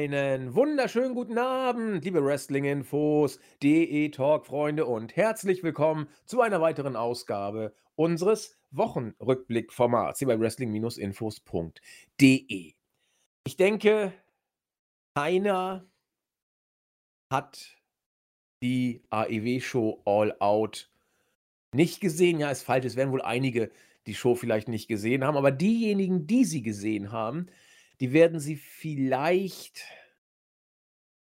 Einen wunderschönen guten Abend, liebe Wrestling-Infos, DE-Talk-Freunde und herzlich willkommen zu einer weiteren Ausgabe unseres Wochenrückblick-Formats hier bei wrestling-infos.de. Ich denke, keiner hat die AEW-Show All Out nicht gesehen. Ja, ist falsch, es werden wohl einige die Show vielleicht nicht gesehen haben, aber diejenigen, die sie gesehen haben, die werden sie vielleicht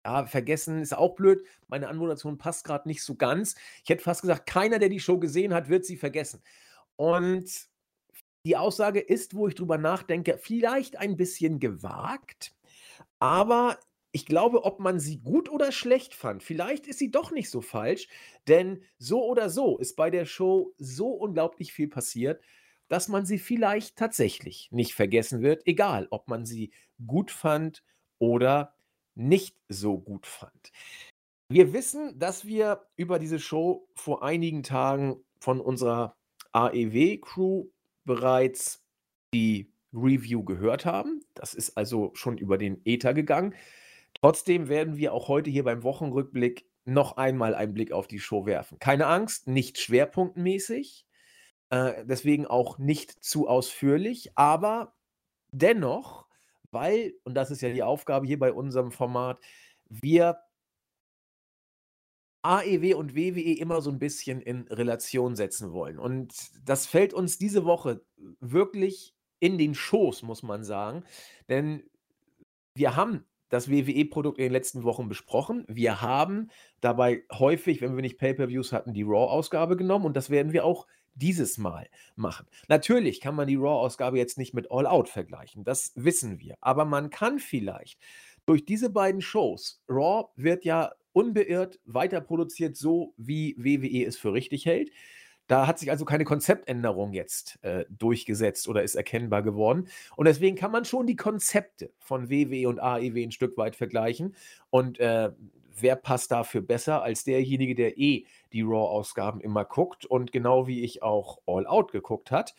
ja, vergessen, ist auch blöd. Meine Anmoderation passt gerade nicht so ganz. Ich hätte fast gesagt, keiner, der die Show gesehen hat, wird sie vergessen. Und die Aussage ist, wo ich drüber nachdenke, vielleicht ein bisschen gewagt, aber ich glaube, ob man sie gut oder schlecht fand, vielleicht ist sie doch nicht so falsch, denn so oder so ist bei der Show so unglaublich viel passiert, dass man sie vielleicht tatsächlich nicht vergessen wird, egal ob man sie gut fand oder nicht so gut fand. Wir wissen, dass wir über diese Show vor einigen Tagen von unserer AEW-Crew bereits die Review gehört haben. Das ist also schon über den Ether gegangen. Trotzdem werden wir auch heute hier beim Wochenrückblick noch einmal einen Blick auf die Show werfen. Keine Angst, nicht schwerpunktmäßig, äh, deswegen auch nicht zu ausführlich, aber dennoch, weil, und das ist ja die Aufgabe hier bei unserem Format, wir AEW und WWE immer so ein bisschen in Relation setzen wollen. Und das fällt uns diese Woche wirklich in den Schoß, muss man sagen. Denn wir haben das WWE-Produkt in den letzten Wochen besprochen. Wir haben dabei häufig, wenn wir nicht Pay-per-Views hatten, die Raw-Ausgabe genommen und das werden wir auch dieses Mal machen. Natürlich kann man die Raw-Ausgabe jetzt nicht mit All Out vergleichen, das wissen wir. Aber man kann vielleicht durch diese beiden Shows, Raw wird ja unbeirrt weiter produziert, so wie WWE es für richtig hält. Da hat sich also keine Konzeptänderung jetzt äh, durchgesetzt oder ist erkennbar geworden. Und deswegen kann man schon die Konzepte von WWE und AEW ein Stück weit vergleichen. Und äh, wer passt dafür besser als derjenige, der eh die Raw-Ausgaben immer guckt und genau wie ich auch All Out geguckt hat.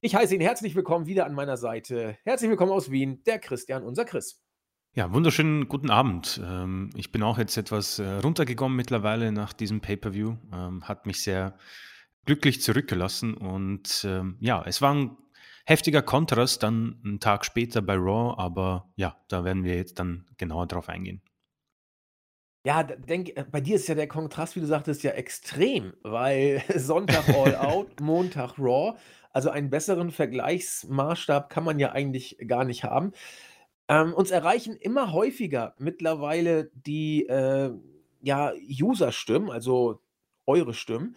Ich heiße ihn herzlich willkommen wieder an meiner Seite. Herzlich willkommen aus Wien, der Christian, unser Chris. Ja, wunderschönen guten Abend. Ähm, ich bin auch jetzt etwas äh, runtergekommen mittlerweile nach diesem Pay-per-View. Ähm, hat mich sehr glücklich zurückgelassen. Und ähm, ja, es war ein heftiger Kontrast dann einen Tag später bei Raw, aber ja, da werden wir jetzt dann genauer drauf eingehen. Ja, denk, äh, bei dir ist ja der Kontrast, wie du sagtest, ja extrem, weil Sonntag All Out, Montag Raw. Also einen besseren Vergleichsmaßstab kann man ja eigentlich gar nicht haben. Ähm, uns erreichen immer häufiger mittlerweile die äh, ja, User-Stimmen, also eure Stimmen,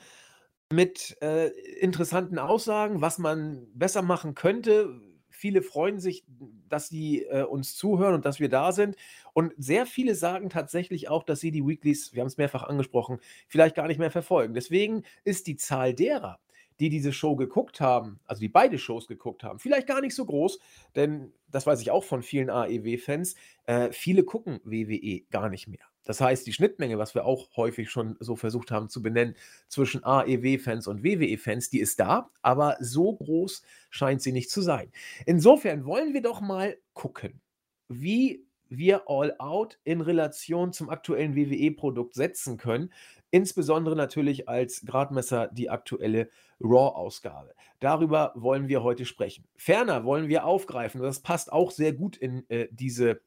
mit äh, interessanten Aussagen, was man besser machen könnte. Viele freuen sich, dass sie äh, uns zuhören und dass wir da sind. Und sehr viele sagen tatsächlich auch, dass sie die Weeklies, wir haben es mehrfach angesprochen, vielleicht gar nicht mehr verfolgen. Deswegen ist die Zahl derer, die diese Show geguckt haben, also die beide Shows geguckt haben, vielleicht gar nicht so groß, denn das weiß ich auch von vielen AEW-Fans, äh, viele gucken WWE gar nicht mehr. Das heißt, die Schnittmenge, was wir auch häufig schon so versucht haben zu benennen, zwischen AEW-Fans und WWE-Fans, die ist da, aber so groß scheint sie nicht zu sein. Insofern wollen wir doch mal gucken, wie wir All Out in Relation zum aktuellen WWE-Produkt setzen können. Insbesondere natürlich als Gradmesser die aktuelle Raw-Ausgabe. Darüber wollen wir heute sprechen. Ferner wollen wir aufgreifen, das passt auch sehr gut in äh, diese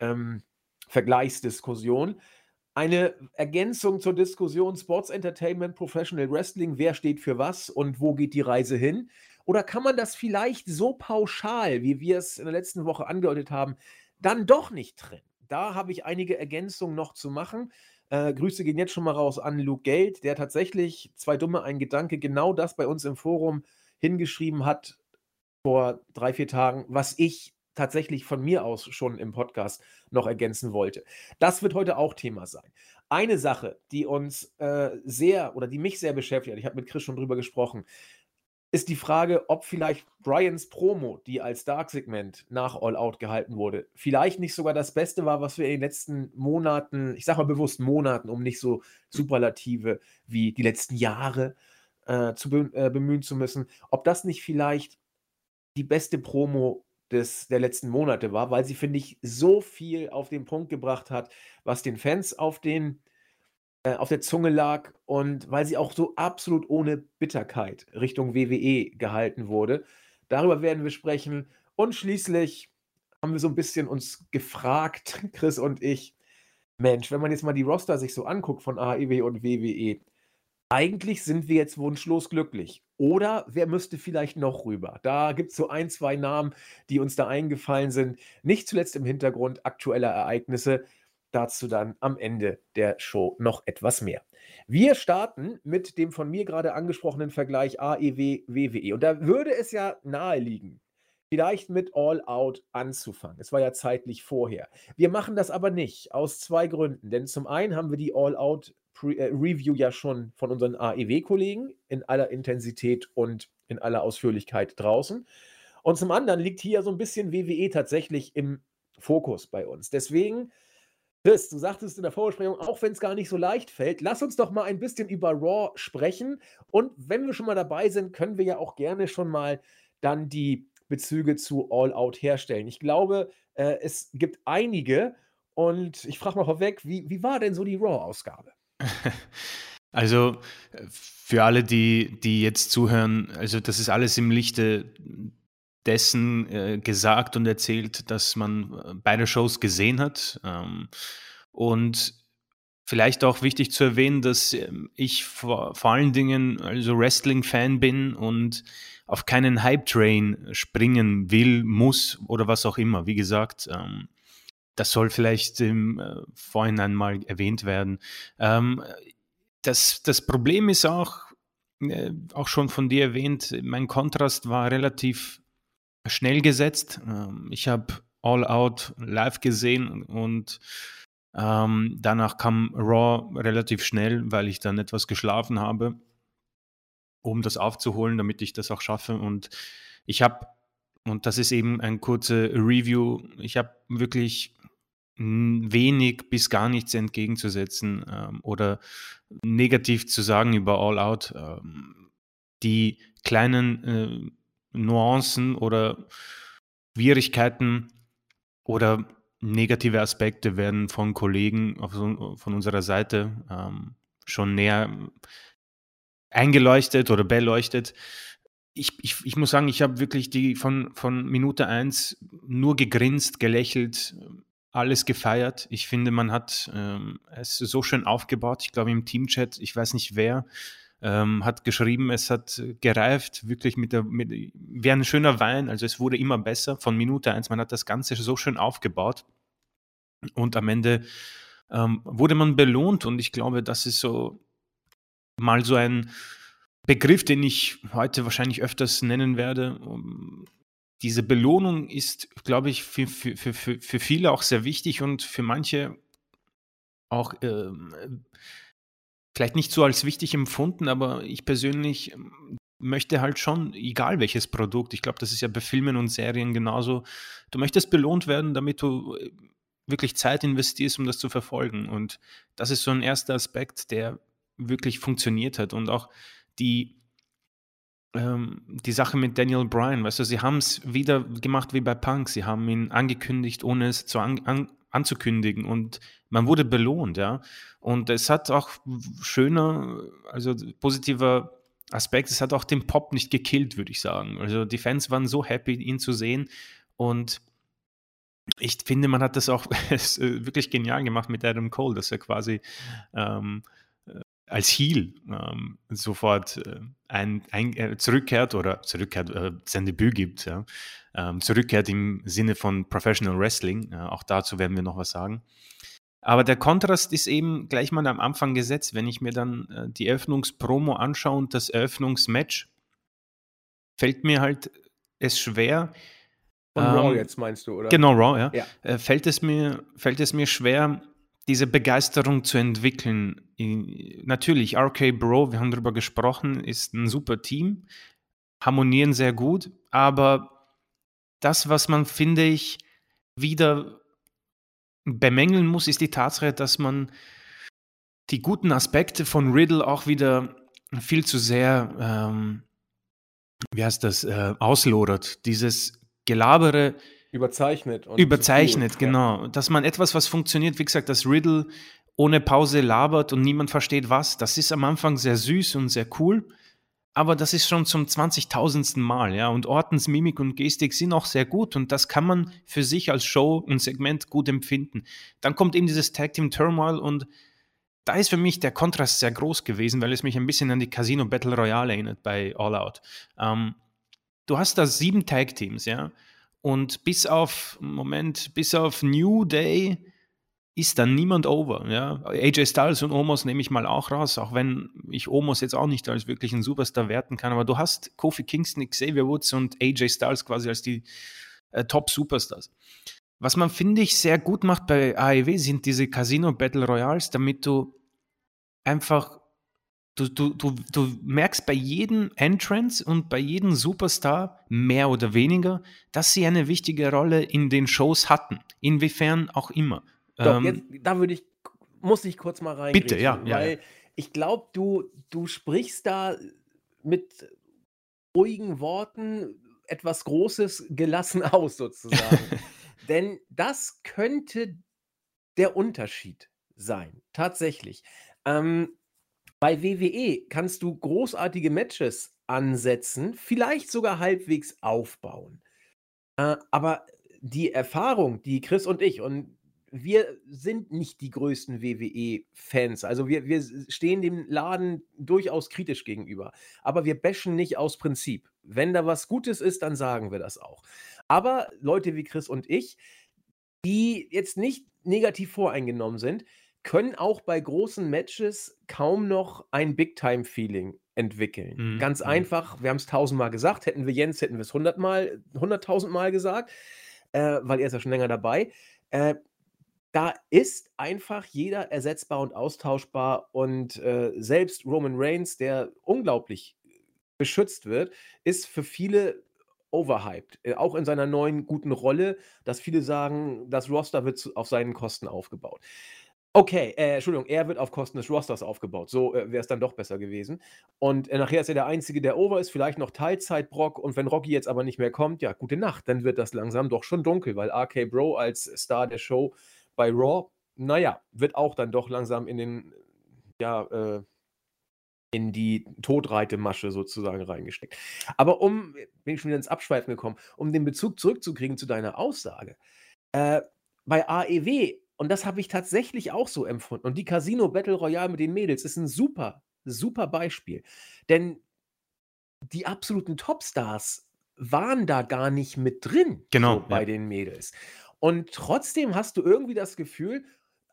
ähm, Vergleichsdiskussion. Eine Ergänzung zur Diskussion Sports Entertainment, Professional Wrestling, wer steht für was und wo geht die Reise hin? Oder kann man das vielleicht so pauschal, wie wir es in der letzten Woche angedeutet haben, dann doch nicht trennen? Da habe ich einige Ergänzungen noch zu machen. Äh, Grüße gehen jetzt schon mal raus an Luke Geld, der tatsächlich zwei Dumme, ein Gedanke, genau das bei uns im Forum hingeschrieben hat vor drei, vier Tagen, was ich tatsächlich von mir aus schon im Podcast noch ergänzen wollte. Das wird heute auch Thema sein. Eine Sache, die uns äh, sehr oder die mich sehr beschäftigt hat, ich habe mit Chris schon drüber gesprochen, ist die Frage, ob vielleicht Brians Promo, die als Dark-Segment nach All Out gehalten wurde, vielleicht nicht sogar das Beste war, was wir in den letzten Monaten, ich sage mal bewusst Monaten, um nicht so Superlative wie die letzten Jahre äh, zu be äh, bemühen zu müssen, ob das nicht vielleicht die beste Promo des, der letzten Monate war, weil sie, finde ich, so viel auf den Punkt gebracht hat, was den Fans auf, den, äh, auf der Zunge lag und weil sie auch so absolut ohne Bitterkeit Richtung WWE gehalten wurde. Darüber werden wir sprechen. Und schließlich haben wir so ein bisschen uns gefragt, Chris und ich, Mensch, wenn man jetzt mal die Roster sich so anguckt von AEW und WWE, eigentlich sind wir jetzt wunschlos glücklich. Oder wer müsste vielleicht noch rüber? Da gibt es so ein, zwei Namen, die uns da eingefallen sind. Nicht zuletzt im Hintergrund aktueller Ereignisse. Dazu dann am Ende der Show noch etwas mehr. Wir starten mit dem von mir gerade angesprochenen Vergleich AEW-WWE. Und da würde es ja naheliegen, vielleicht mit All Out anzufangen. Es war ja zeitlich vorher. Wir machen das aber nicht, aus zwei Gründen. Denn zum einen haben wir die All Out äh, Review ja schon von unseren AEW-Kollegen in aller Intensität und in aller Ausführlichkeit draußen. Und zum anderen liegt hier so ein bisschen WWE tatsächlich im Fokus bei uns. Deswegen, Chris, du sagtest in der Vorbesprechung, auch wenn es gar nicht so leicht fällt, lass uns doch mal ein bisschen über Raw sprechen. Und wenn wir schon mal dabei sind, können wir ja auch gerne schon mal dann die Bezüge zu All Out herstellen. Ich glaube, äh, es gibt einige. Und ich frage mal vorweg, wie, wie war denn so die Raw-Ausgabe? Also für alle, die, die jetzt zuhören, also das ist alles im Lichte dessen äh, gesagt und erzählt, dass man äh, beide Shows gesehen hat. Ähm, und vielleicht auch wichtig zu erwähnen, dass ähm, ich vor, vor allen Dingen also Wrestling-Fan bin und auf keinen Hype-Train springen will, muss oder was auch immer. Wie gesagt, ähm, das soll vielleicht im äh, Vorhinein mal erwähnt werden. Ähm, das, das Problem ist auch, äh, auch schon von dir erwähnt, mein Kontrast war relativ schnell gesetzt. Ähm, ich habe All Out live gesehen und ähm, danach kam Raw relativ schnell, weil ich dann etwas geschlafen habe, um das aufzuholen, damit ich das auch schaffe. Und ich habe, und das ist eben ein kurzer Review, ich habe wirklich wenig bis gar nichts entgegenzusetzen ähm, oder negativ zu sagen über All Out. Ähm, die kleinen äh, Nuancen oder Schwierigkeiten oder negative Aspekte werden von Kollegen auf, von unserer Seite ähm, schon näher eingeleuchtet oder beleuchtet. Ich, ich, ich muss sagen, ich habe wirklich die von, von Minute 1 nur gegrinst, gelächelt, alles gefeiert. Ich finde, man hat ähm, es so schön aufgebaut. Ich glaube, im Teamchat, ich weiß nicht wer, ähm, hat geschrieben, es hat gereift, wirklich mit der, mit, wie ein schöner Wein. Also es wurde immer besser von Minute eins. Man hat das Ganze so schön aufgebaut. Und am Ende ähm, wurde man belohnt. Und ich glaube, das ist so mal so ein Begriff, den ich heute wahrscheinlich öfters nennen werde diese Belohnung ist, glaube ich, für, für, für, für viele auch sehr wichtig und für manche auch äh, vielleicht nicht so als wichtig empfunden, aber ich persönlich ähm, möchte halt schon, egal welches Produkt, ich glaube, das ist ja bei Filmen und Serien genauso, du möchtest belohnt werden, damit du äh, wirklich Zeit investierst, um das zu verfolgen. Und das ist so ein erster Aspekt, der wirklich funktioniert hat. Und auch die, ähm, die Sache mit Daniel Bryan, weißt du, sie haben es wieder gemacht wie bei Punk. Sie haben ihn angekündigt, ohne es zu an, an, anzukündigen und man wurde belohnt, ja. Und es hat auch schöner, also positiver Aspekt, es hat auch den Pop nicht gekillt, würde ich sagen. Also die Fans waren so happy, ihn zu sehen und ich finde, man hat das auch wirklich genial gemacht mit Adam Cole, dass er quasi ähm, als Heel ähm, sofort äh, ein, ein, äh, zurückkehrt oder zurückkehrt, äh, sein Debüt gibt, ja, ähm, zurückkehrt im Sinne von Professional Wrestling. Äh, auch dazu werden wir noch was sagen. Aber der Kontrast ist eben gleich mal am Anfang gesetzt. Wenn ich mir dann äh, die Eröffnungspromo anschaue und das Eröffnungsmatch, fällt mir halt es schwer. Von ähm, Raw jetzt meinst du, oder? Genau, Raw, ja. ja. Äh, fällt, es mir, fällt es mir schwer, diese Begeisterung zu entwickeln. Natürlich, RK Bro, wir haben darüber gesprochen, ist ein super Team, harmonieren sehr gut, aber das, was man, finde ich, wieder bemängeln muss, ist die Tatsache, dass man die guten Aspekte von Riddle auch wieder viel zu sehr, ähm, wie heißt das, äh, auslodert. Dieses Gelabere Überzeichnet und überzeichnet, ja. genau. Dass man etwas, was funktioniert, wie gesagt, dass Riddle ohne Pause labert und niemand versteht was, das ist am Anfang sehr süß und sehr cool, aber das ist schon zum 20.000. Mal, ja. Und Ortens Mimik und Gestik sind auch sehr gut und das kann man für sich als Show und Segment gut empfinden. Dann kommt eben dieses Tag Team Turmoil und da ist für mich der Kontrast sehr groß gewesen, weil es mich ein bisschen an die Casino Battle Royale erinnert bei All Out. Ähm, du hast da sieben Tag Teams, ja. Und bis auf, Moment, bis auf New Day ist dann niemand over. Ja? AJ Styles und Omos nehme ich mal auch raus, auch wenn ich Omos jetzt auch nicht als wirklich einen Superstar werten kann. Aber du hast Kofi Kingston, Xavier Woods und AJ Styles quasi als die äh, Top-Superstars. Was man, finde ich, sehr gut macht bei AEW sind diese Casino Battle Royals, damit du einfach Du, du, du, du merkst bei jedem Entrance und bei jedem Superstar mehr oder weniger, dass sie eine wichtige Rolle in den Shows hatten. Inwiefern auch immer. Doch, ähm, jetzt, da würde ich, muss ich kurz mal rein. Bitte, ja. Weil ja, ja. ich glaube, du, du sprichst da mit ruhigen Worten etwas Großes gelassen aus, sozusagen. Denn das könnte der Unterschied sein, tatsächlich. Ähm, bei WWE kannst du großartige Matches ansetzen, vielleicht sogar halbwegs aufbauen. Äh, aber die Erfahrung, die Chris und ich, und wir sind nicht die größten WWE-Fans. Also wir, wir stehen dem Laden durchaus kritisch gegenüber. Aber wir bashen nicht aus Prinzip. Wenn da was Gutes ist, dann sagen wir das auch. Aber Leute wie Chris und ich, die jetzt nicht negativ voreingenommen sind, können auch bei großen Matches kaum noch ein Big-Time-Feeling entwickeln. Mhm. Ganz mhm. einfach, wir haben es tausendmal gesagt, hätten wir Jens, hätten wir es hundertmal, hunderttausendmal gesagt, äh, weil er ist ja schon länger dabei. Äh, da ist einfach jeder ersetzbar und austauschbar und äh, selbst Roman Reigns, der unglaublich beschützt wird, ist für viele overhyped. Äh, auch in seiner neuen guten Rolle, dass viele sagen, das Roster wird auf seinen Kosten aufgebaut. Okay, äh, Entschuldigung, er wird auf Kosten des Rosters aufgebaut. So äh, wäre es dann doch besser gewesen. Und äh, nachher ist er der Einzige, der over ist, vielleicht noch Teilzeit-Brock. Und wenn Rocky jetzt aber nicht mehr kommt, ja, gute Nacht, dann wird das langsam doch schon dunkel, weil RK Bro als Star der Show bei Raw, naja, wird auch dann doch langsam in den, ja, äh, in die Todreitemasche sozusagen reingesteckt. Aber um, bin ich schon wieder ins Abschweifen gekommen, um den Bezug zurückzukriegen zu deiner Aussage. Äh, bei AEW und das habe ich tatsächlich auch so empfunden. Und die Casino Battle Royale mit den Mädels ist ein super, super Beispiel. Denn die absoluten Topstars waren da gar nicht mit drin genau, so bei ja. den Mädels. Und trotzdem hast du irgendwie das Gefühl,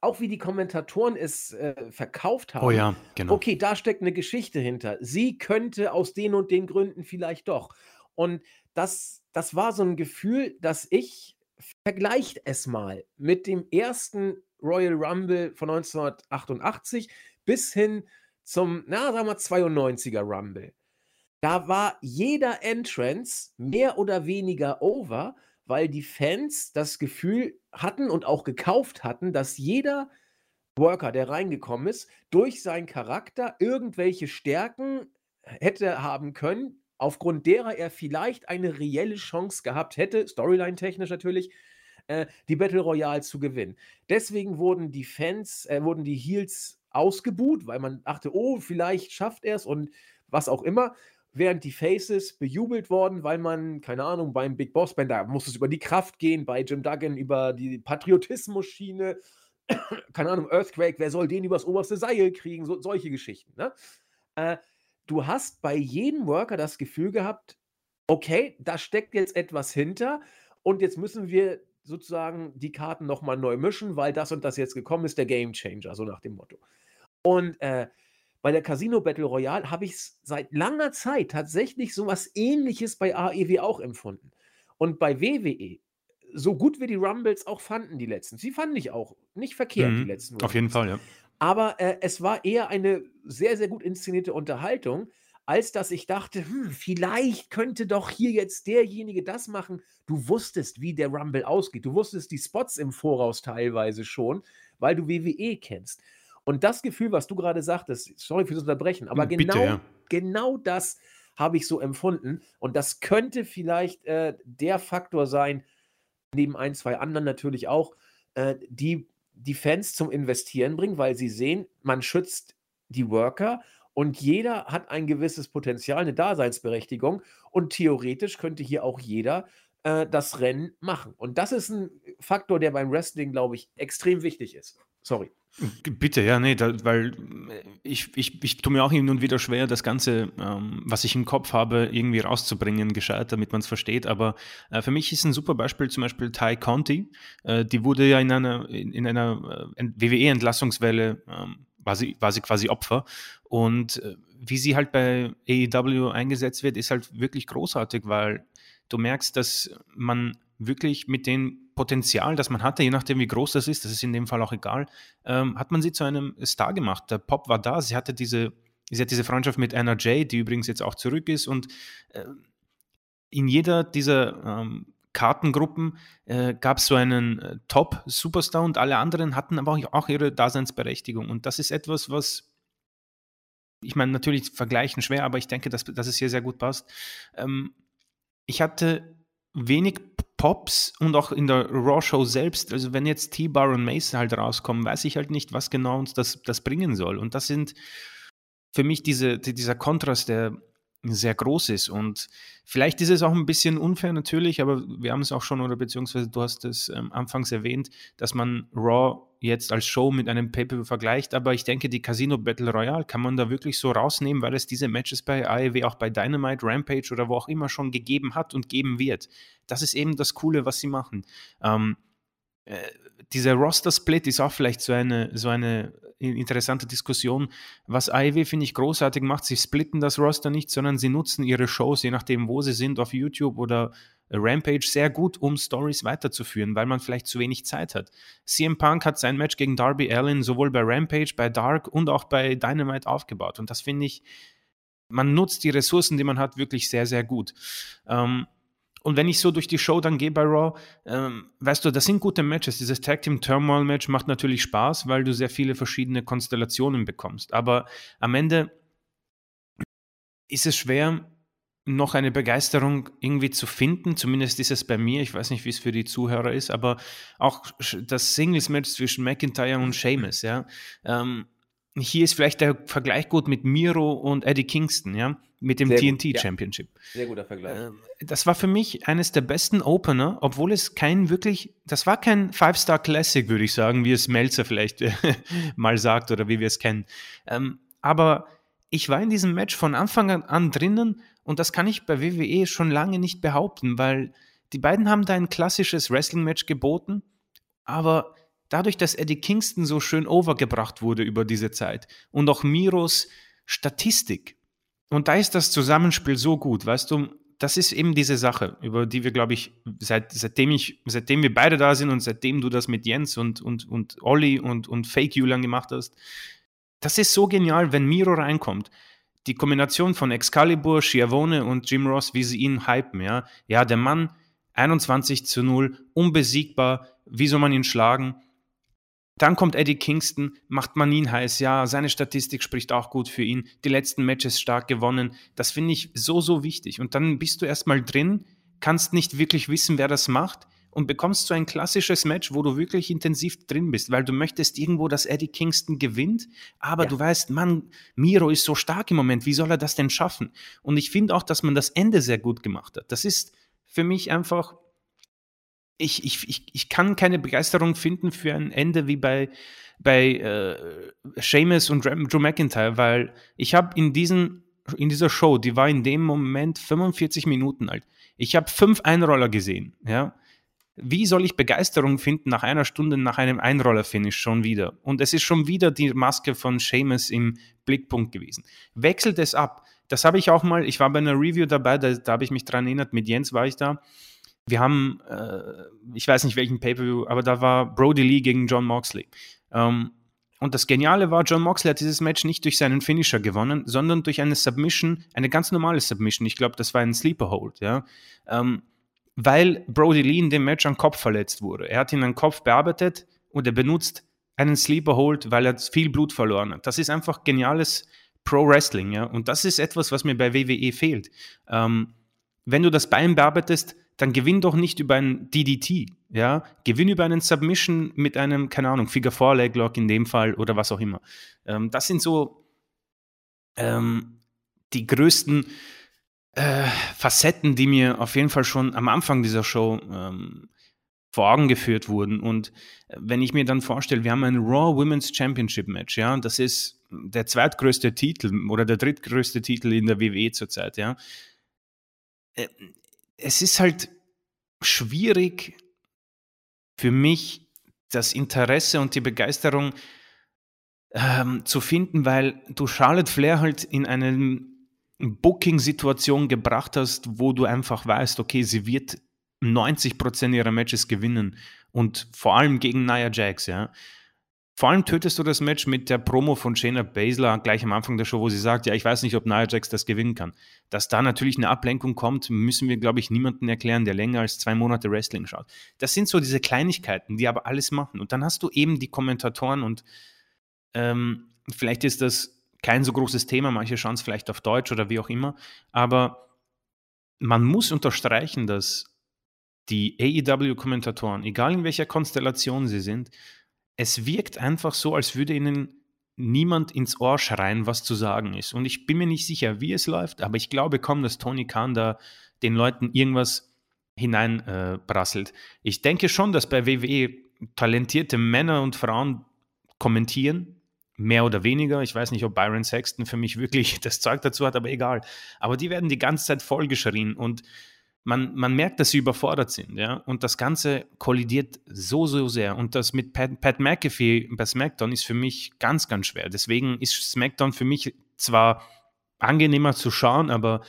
auch wie die Kommentatoren es äh, verkauft haben. Oh ja, genau. Okay, da steckt eine Geschichte hinter. Sie könnte aus den und den Gründen vielleicht doch. Und das, das war so ein Gefühl, dass ich vergleicht es mal mit dem ersten Royal Rumble von 1988 bis hin zum, na, sagen wir 92er Rumble. Da war jeder Entrance mehr oder weniger over, weil die Fans das Gefühl hatten und auch gekauft hatten, dass jeder Worker, der reingekommen ist, durch seinen Charakter irgendwelche Stärken hätte haben können, aufgrund derer er vielleicht eine reelle Chance gehabt hätte, storyline-technisch natürlich, äh, die Battle Royale zu gewinnen. Deswegen wurden die Fans, äh, wurden die Heels ausgebuht, weil man dachte, oh, vielleicht schafft er es und was auch immer. Während die Faces bejubelt worden, weil man, keine Ahnung, beim Big Boss Band, da muss es über die Kraft gehen, bei Jim Duggan über die Patriotismus-Schiene, keine Ahnung, Earthquake, wer soll den übers oberste Seil kriegen, so, solche Geschichten. Ne? Äh, du hast bei jedem Worker das Gefühl gehabt, okay, da steckt jetzt etwas hinter und jetzt müssen wir sozusagen die Karten nochmal neu mischen, weil das und das jetzt gekommen ist, der Game Changer, so nach dem Motto. Und äh, bei der Casino Battle Royale habe ich es seit langer Zeit tatsächlich so was ähnliches bei AEW auch empfunden. Und bei WWE, so gut wir die Rumbles auch fanden, die letzten, sie fanden ich auch nicht verkehrt, mhm, die letzten Rumbles. Auf jeden Fall, ja. Aber äh, es war eher eine sehr, sehr gut inszenierte Unterhaltung, als dass ich dachte, hm, vielleicht könnte doch hier jetzt derjenige das machen. Du wusstest, wie der Rumble ausgeht. Du wusstest die Spots im Voraus teilweise schon, weil du WWE kennst. Und das Gefühl, was du gerade sagtest, sorry fürs Unterbrechen, aber Bitte, genau, ja. genau das habe ich so empfunden. Und das könnte vielleicht äh, der Faktor sein, neben ein, zwei anderen natürlich auch, äh, die die Fans zum Investieren bringen, weil sie sehen, man schützt die Worker und jeder hat ein gewisses Potenzial, eine Daseinsberechtigung und theoretisch könnte hier auch jeder äh, das Rennen machen. Und das ist ein Faktor, der beim Wrestling, glaube ich, extrem wichtig ist. Sorry. Bitte, ja, nee, da, weil ich, ich, ich tue mir auch hin und wieder schwer, das Ganze, ähm, was ich im Kopf habe, irgendwie rauszubringen, gescheit, damit man es versteht. Aber äh, für mich ist ein super Beispiel zum Beispiel Ty Conti. Äh, die wurde ja in einer, in, in einer äh, WWE-Entlassungswelle, ähm, war, sie, war sie quasi Opfer. Und äh, wie sie halt bei AEW eingesetzt wird, ist halt wirklich großartig, weil du merkst, dass man wirklich mit dem Potenzial, das man hatte, je nachdem wie groß das ist, das ist in dem Fall auch egal, ähm, hat man sie zu einem Star gemacht. Der Pop war da, sie hatte diese, sie hat diese Freundschaft mit Anna Jay, die übrigens jetzt auch zurück ist und äh, in jeder dieser ähm, Kartengruppen äh, gab es so einen äh, Top-Superstar und alle anderen hatten aber auch ihre Daseinsberechtigung. Und das ist etwas, was ich meine, natürlich vergleichen schwer, aber ich denke, dass, dass es hier sehr gut passt. Ähm, ich hatte wenig Pops und auch in der Raw-Show selbst, also wenn jetzt T-Bar und Mason halt rauskommen, weiß ich halt nicht, was genau uns das, das bringen soll. Und das sind für mich diese, dieser Kontrast, der sehr groß ist. Und vielleicht ist es auch ein bisschen unfair natürlich, aber wir haben es auch schon, oder beziehungsweise du hast es ähm, anfangs erwähnt, dass man Raw jetzt als Show mit einem Pay-Per-View vergleicht, aber ich denke, die Casino Battle Royale kann man da wirklich so rausnehmen, weil es diese Matches bei AEW auch bei Dynamite, Rampage oder wo auch immer schon gegeben hat und geben wird. Das ist eben das Coole, was sie machen. Ähm, äh, dieser Roster-Split ist auch vielleicht so eine, so eine interessante Diskussion. Was AEW, finde ich, großartig macht, sie splitten das Roster nicht, sondern sie nutzen ihre Shows, je nachdem, wo sie sind, auf YouTube oder Rampage, sehr gut, um Stories weiterzuführen, weil man vielleicht zu wenig Zeit hat. CM Punk hat sein Match gegen Darby Allin sowohl bei Rampage, bei Dark und auch bei Dynamite aufgebaut. Und das finde ich, man nutzt die Ressourcen, die man hat, wirklich sehr, sehr gut. Ähm, und wenn ich so durch die Show dann gehe bei Raw, ähm, weißt du, das sind gute Matches. Dieses Tag Team Turmoil Match macht natürlich Spaß, weil du sehr viele verschiedene Konstellationen bekommst. Aber am Ende ist es schwer, noch eine Begeisterung irgendwie zu finden. Zumindest ist es bei mir. Ich weiß nicht, wie es für die Zuhörer ist, aber auch das Singles-Match zwischen McIntyre und Sheamus, ja. Ähm, hier ist vielleicht der Vergleich gut mit Miro und Eddie Kingston, ja, mit dem Sehr TNT gut, Championship. Ja. Sehr guter Vergleich. Ähm, das war für mich eines der besten Opener, obwohl es kein wirklich, das war kein Five-Star Classic, würde ich sagen, wie es Melzer vielleicht mal sagt oder wie wir es kennen. Ähm, aber ich war in diesem Match von Anfang an drinnen und das kann ich bei WWE schon lange nicht behaupten, weil die beiden haben da ein klassisches Wrestling-Match geboten, aber dadurch, dass Eddie Kingston so schön overgebracht wurde über diese Zeit und auch Miros Statistik. Und da ist das Zusammenspiel so gut, weißt du, das ist eben diese Sache, über die wir, glaube ich, seit, seitdem ich, seitdem wir beide da sind und seitdem du das mit Jens und, und, und Olli und, und Fake Julian gemacht hast, das ist so genial, wenn Miro reinkommt. Die Kombination von Excalibur, Schiavone und Jim Ross, wie sie ihn hypen, ja. Ja, der Mann 21 zu 0, unbesiegbar, wie soll man ihn schlagen? Dann kommt Eddie Kingston, macht man ihn heiß. Ja, seine Statistik spricht auch gut für ihn. Die letzten Matches stark gewonnen. Das finde ich so, so wichtig. Und dann bist du erstmal drin, kannst nicht wirklich wissen, wer das macht und bekommst so ein klassisches Match, wo du wirklich intensiv drin bist, weil du möchtest irgendwo, dass Eddie Kingston gewinnt, aber ja. du weißt, Mann, Miro ist so stark im Moment, wie soll er das denn schaffen? Und ich finde auch, dass man das Ende sehr gut gemacht hat. Das ist für mich einfach ich, ich, ich, ich kann keine Begeisterung finden für ein Ende wie bei, bei äh, Seamus und Drew McIntyre, weil ich habe in, in dieser Show, die war in dem Moment 45 Minuten alt, ich habe fünf Einroller gesehen, ja. Wie soll ich Begeisterung finden nach einer Stunde nach einem Einroller-Finish schon wieder? Und es ist schon wieder die Maske von Seamus im Blickpunkt gewesen. Wechselt es ab. Das habe ich auch mal, ich war bei einer Review dabei, da, da habe ich mich dran erinnert, mit Jens war ich da wir haben, äh, ich weiß nicht welchen Pay-Per-View, aber da war Brody Lee gegen John Moxley. Ähm, und das Geniale war, John Moxley hat dieses Match nicht durch seinen Finisher gewonnen, sondern durch eine Submission, eine ganz normale Submission. Ich glaube, das war ein Sleeper Hold, ja. Ähm, weil Brody Lee in dem Match am Kopf verletzt wurde. Er hat ihn am Kopf bearbeitet und er benutzt einen Sleeper Hold, weil er viel Blut verloren hat. Das ist einfach geniales Pro Wrestling, ja. Und das ist etwas, was mir bei WWE fehlt. Ähm, wenn du das Bein bearbeitest, dann gewinn doch nicht über ein DDT, ja. Gewinn über einen Submission mit einem, keine Ahnung, Figure Four Leg Lock in dem Fall oder was auch immer. Ähm, das sind so ähm, die größten äh, Facetten, die mir auf jeden Fall schon am Anfang dieser Show ähm, vor Augen geführt wurden. Und äh, wenn ich mir dann vorstelle, wir haben ein Raw Women's Championship Match, ja, das ist der zweitgrößte Titel oder der drittgrößte Titel in der WWE zurzeit, ja. Äh, es ist halt schwierig für mich, das Interesse und die Begeisterung ähm, zu finden, weil du Charlotte Flair halt in eine Booking-Situation gebracht hast, wo du einfach weißt, okay, sie wird 90% ihrer Matches gewinnen und vor allem gegen Nia Jax, ja. Vor allem tötest du das Match mit der Promo von Shayna Baszler gleich am Anfang der Show, wo sie sagt, ja, ich weiß nicht, ob Nia Jax das gewinnen kann. Dass da natürlich eine Ablenkung kommt, müssen wir, glaube ich, niemanden erklären, der länger als zwei Monate Wrestling schaut. Das sind so diese Kleinigkeiten, die aber alles machen. Und dann hast du eben die Kommentatoren und ähm, vielleicht ist das kein so großes Thema, manche schauen es vielleicht auf Deutsch oder wie auch immer, aber man muss unterstreichen, dass die AEW-Kommentatoren, egal in welcher Konstellation sie sind, es wirkt einfach so, als würde ihnen niemand ins Ohr schreien, was zu sagen ist. Und ich bin mir nicht sicher, wie es läuft, aber ich glaube kaum, dass Tony Khan da den Leuten irgendwas hineinprasselt. Äh, ich denke schon, dass bei WWE talentierte Männer und Frauen kommentieren, mehr oder weniger. Ich weiß nicht, ob Byron Sexton für mich wirklich das Zeug dazu hat, aber egal. Aber die werden die ganze Zeit vollgeschrien und man, man merkt, dass sie überfordert sind, ja. Und das Ganze kollidiert so, so sehr. Und das mit Pat, Pat McAfee bei SmackDown ist für mich ganz, ganz schwer. Deswegen ist SmackDown für mich zwar angenehmer zu schauen, aber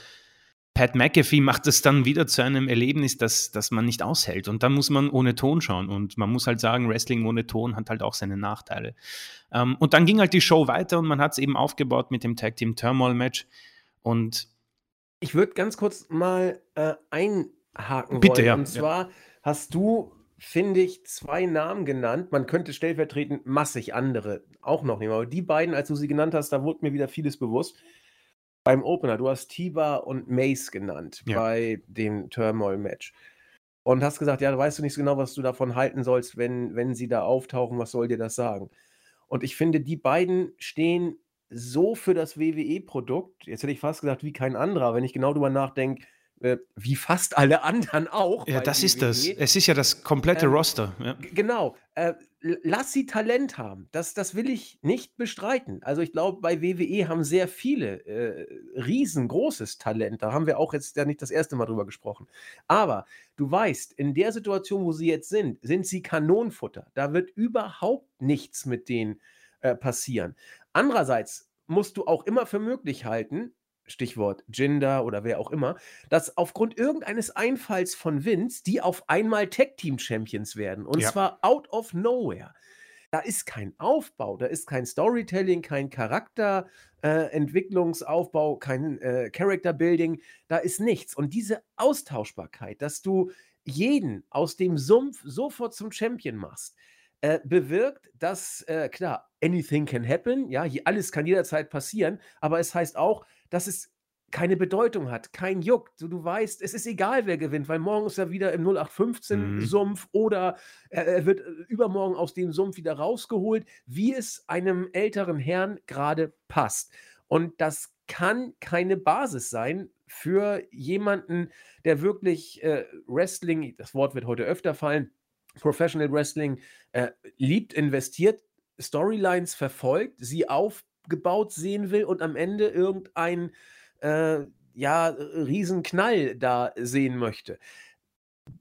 Pat McAfee macht es dann wieder zu einem Erlebnis, das, das man nicht aushält. Und dann muss man ohne Ton schauen. Und man muss halt sagen, Wrestling ohne Ton hat halt auch seine Nachteile. Ähm, und dann ging halt die Show weiter und man hat es eben aufgebaut mit dem Tag Team Turmoil Match. Und ich würde ganz kurz mal äh, einhaken Bitte, wollen. ja. Und zwar ja. hast du, finde ich, zwei Namen genannt. Man könnte stellvertretend massig andere auch noch nehmen. Aber die beiden, als du sie genannt hast, da wurde mir wieder vieles bewusst. Beim Opener, du hast Tiba und Mace genannt ja. bei dem Turmoil-Match. Und hast gesagt, ja, weißt du nicht so genau, was du davon halten sollst, wenn, wenn sie da auftauchen, was soll dir das sagen? Und ich finde, die beiden stehen so für das WWE-Produkt, jetzt hätte ich fast gesagt, wie kein anderer, wenn ich genau drüber nachdenke, äh, wie fast alle anderen auch. Ja, das WWE. ist das. E. Es ist ja das komplette ähm, Roster. Ja. Genau. Äh, lass sie Talent haben. Das, das will ich nicht bestreiten. Also ich glaube, bei WWE haben sehr viele äh, riesengroßes Talent. Da haben wir auch jetzt ja nicht das erste Mal drüber gesprochen. Aber du weißt, in der Situation, wo sie jetzt sind, sind sie Kanonenfutter. Da wird überhaupt nichts mit denen äh, passieren. Andererseits musst du auch immer für möglich halten, Stichwort Jinder oder wer auch immer, dass aufgrund irgendeines Einfalls von Vince die auf einmal Tag Team Champions werden. Und ja. zwar out of nowhere. Da ist kein Aufbau, da ist kein Storytelling, kein Charakterentwicklungsaufbau, äh, kein äh, Character Building, da ist nichts. Und diese Austauschbarkeit, dass du jeden aus dem Sumpf sofort zum Champion machst, äh, bewirkt, dass, äh, klar, anything can happen, ja, hier, alles kann jederzeit passieren, aber es heißt auch, dass es keine Bedeutung hat, kein Juck. Du, du weißt, es ist egal, wer gewinnt, weil morgen ist er wieder im 0815-Sumpf mhm. oder er, er, wird äh, übermorgen aus dem Sumpf wieder rausgeholt, wie es einem älteren Herrn gerade passt. Und das kann keine Basis sein für jemanden, der wirklich äh, Wrestling, das Wort wird heute öfter fallen, Professional Wrestling äh, liebt, investiert, Storylines verfolgt, sie aufgebaut sehen will und am Ende irgendein äh, ja, Riesenknall da sehen möchte.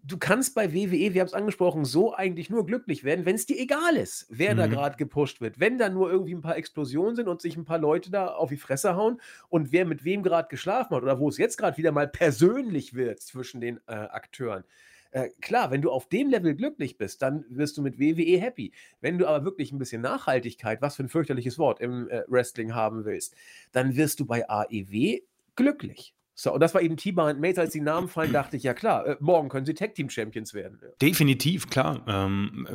Du kannst bei WWE, wir haben es angesprochen, so eigentlich nur glücklich werden, wenn es dir egal ist, wer mhm. da gerade gepusht wird. Wenn da nur irgendwie ein paar Explosionen sind und sich ein paar Leute da auf die Fresse hauen und wer mit wem gerade geschlafen hat oder wo es jetzt gerade wieder mal persönlich wird zwischen den äh, Akteuren äh, klar, wenn du auf dem Level glücklich bist, dann wirst du mit WWE happy. Wenn du aber wirklich ein bisschen Nachhaltigkeit, was für ein fürchterliches Wort, im äh, Wrestling haben willst, dann wirst du bei AEW glücklich. So, und das war eben T-Bar und Mates, als die Namen fallen, dachte ich, ja klar, äh, morgen können sie Tag Team Champions werden. Definitiv, klar. Ähm,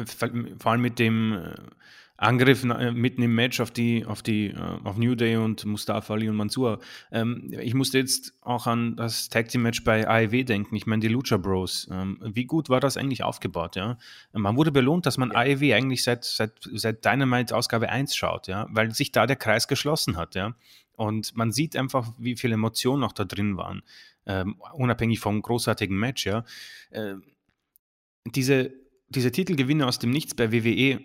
vor allem mit dem Angriff äh, mitten im Match auf die, auf die, äh, auf New Day und Mustafa Ali und Mansur. Ähm, ich musste jetzt auch an das Tag Team Match bei AEW denken. Ich meine, die Lucha Bros. Ähm, wie gut war das eigentlich aufgebaut, ja? Man wurde belohnt, dass man ja. AEW eigentlich seit, seit, seit Dynamite Ausgabe 1 schaut, ja, weil sich da der Kreis geschlossen hat, ja. Und man sieht einfach, wie viele Emotionen noch da drin waren, ähm, unabhängig vom großartigen Match, ja. Äh, diese, diese Titelgewinne aus dem Nichts bei WWE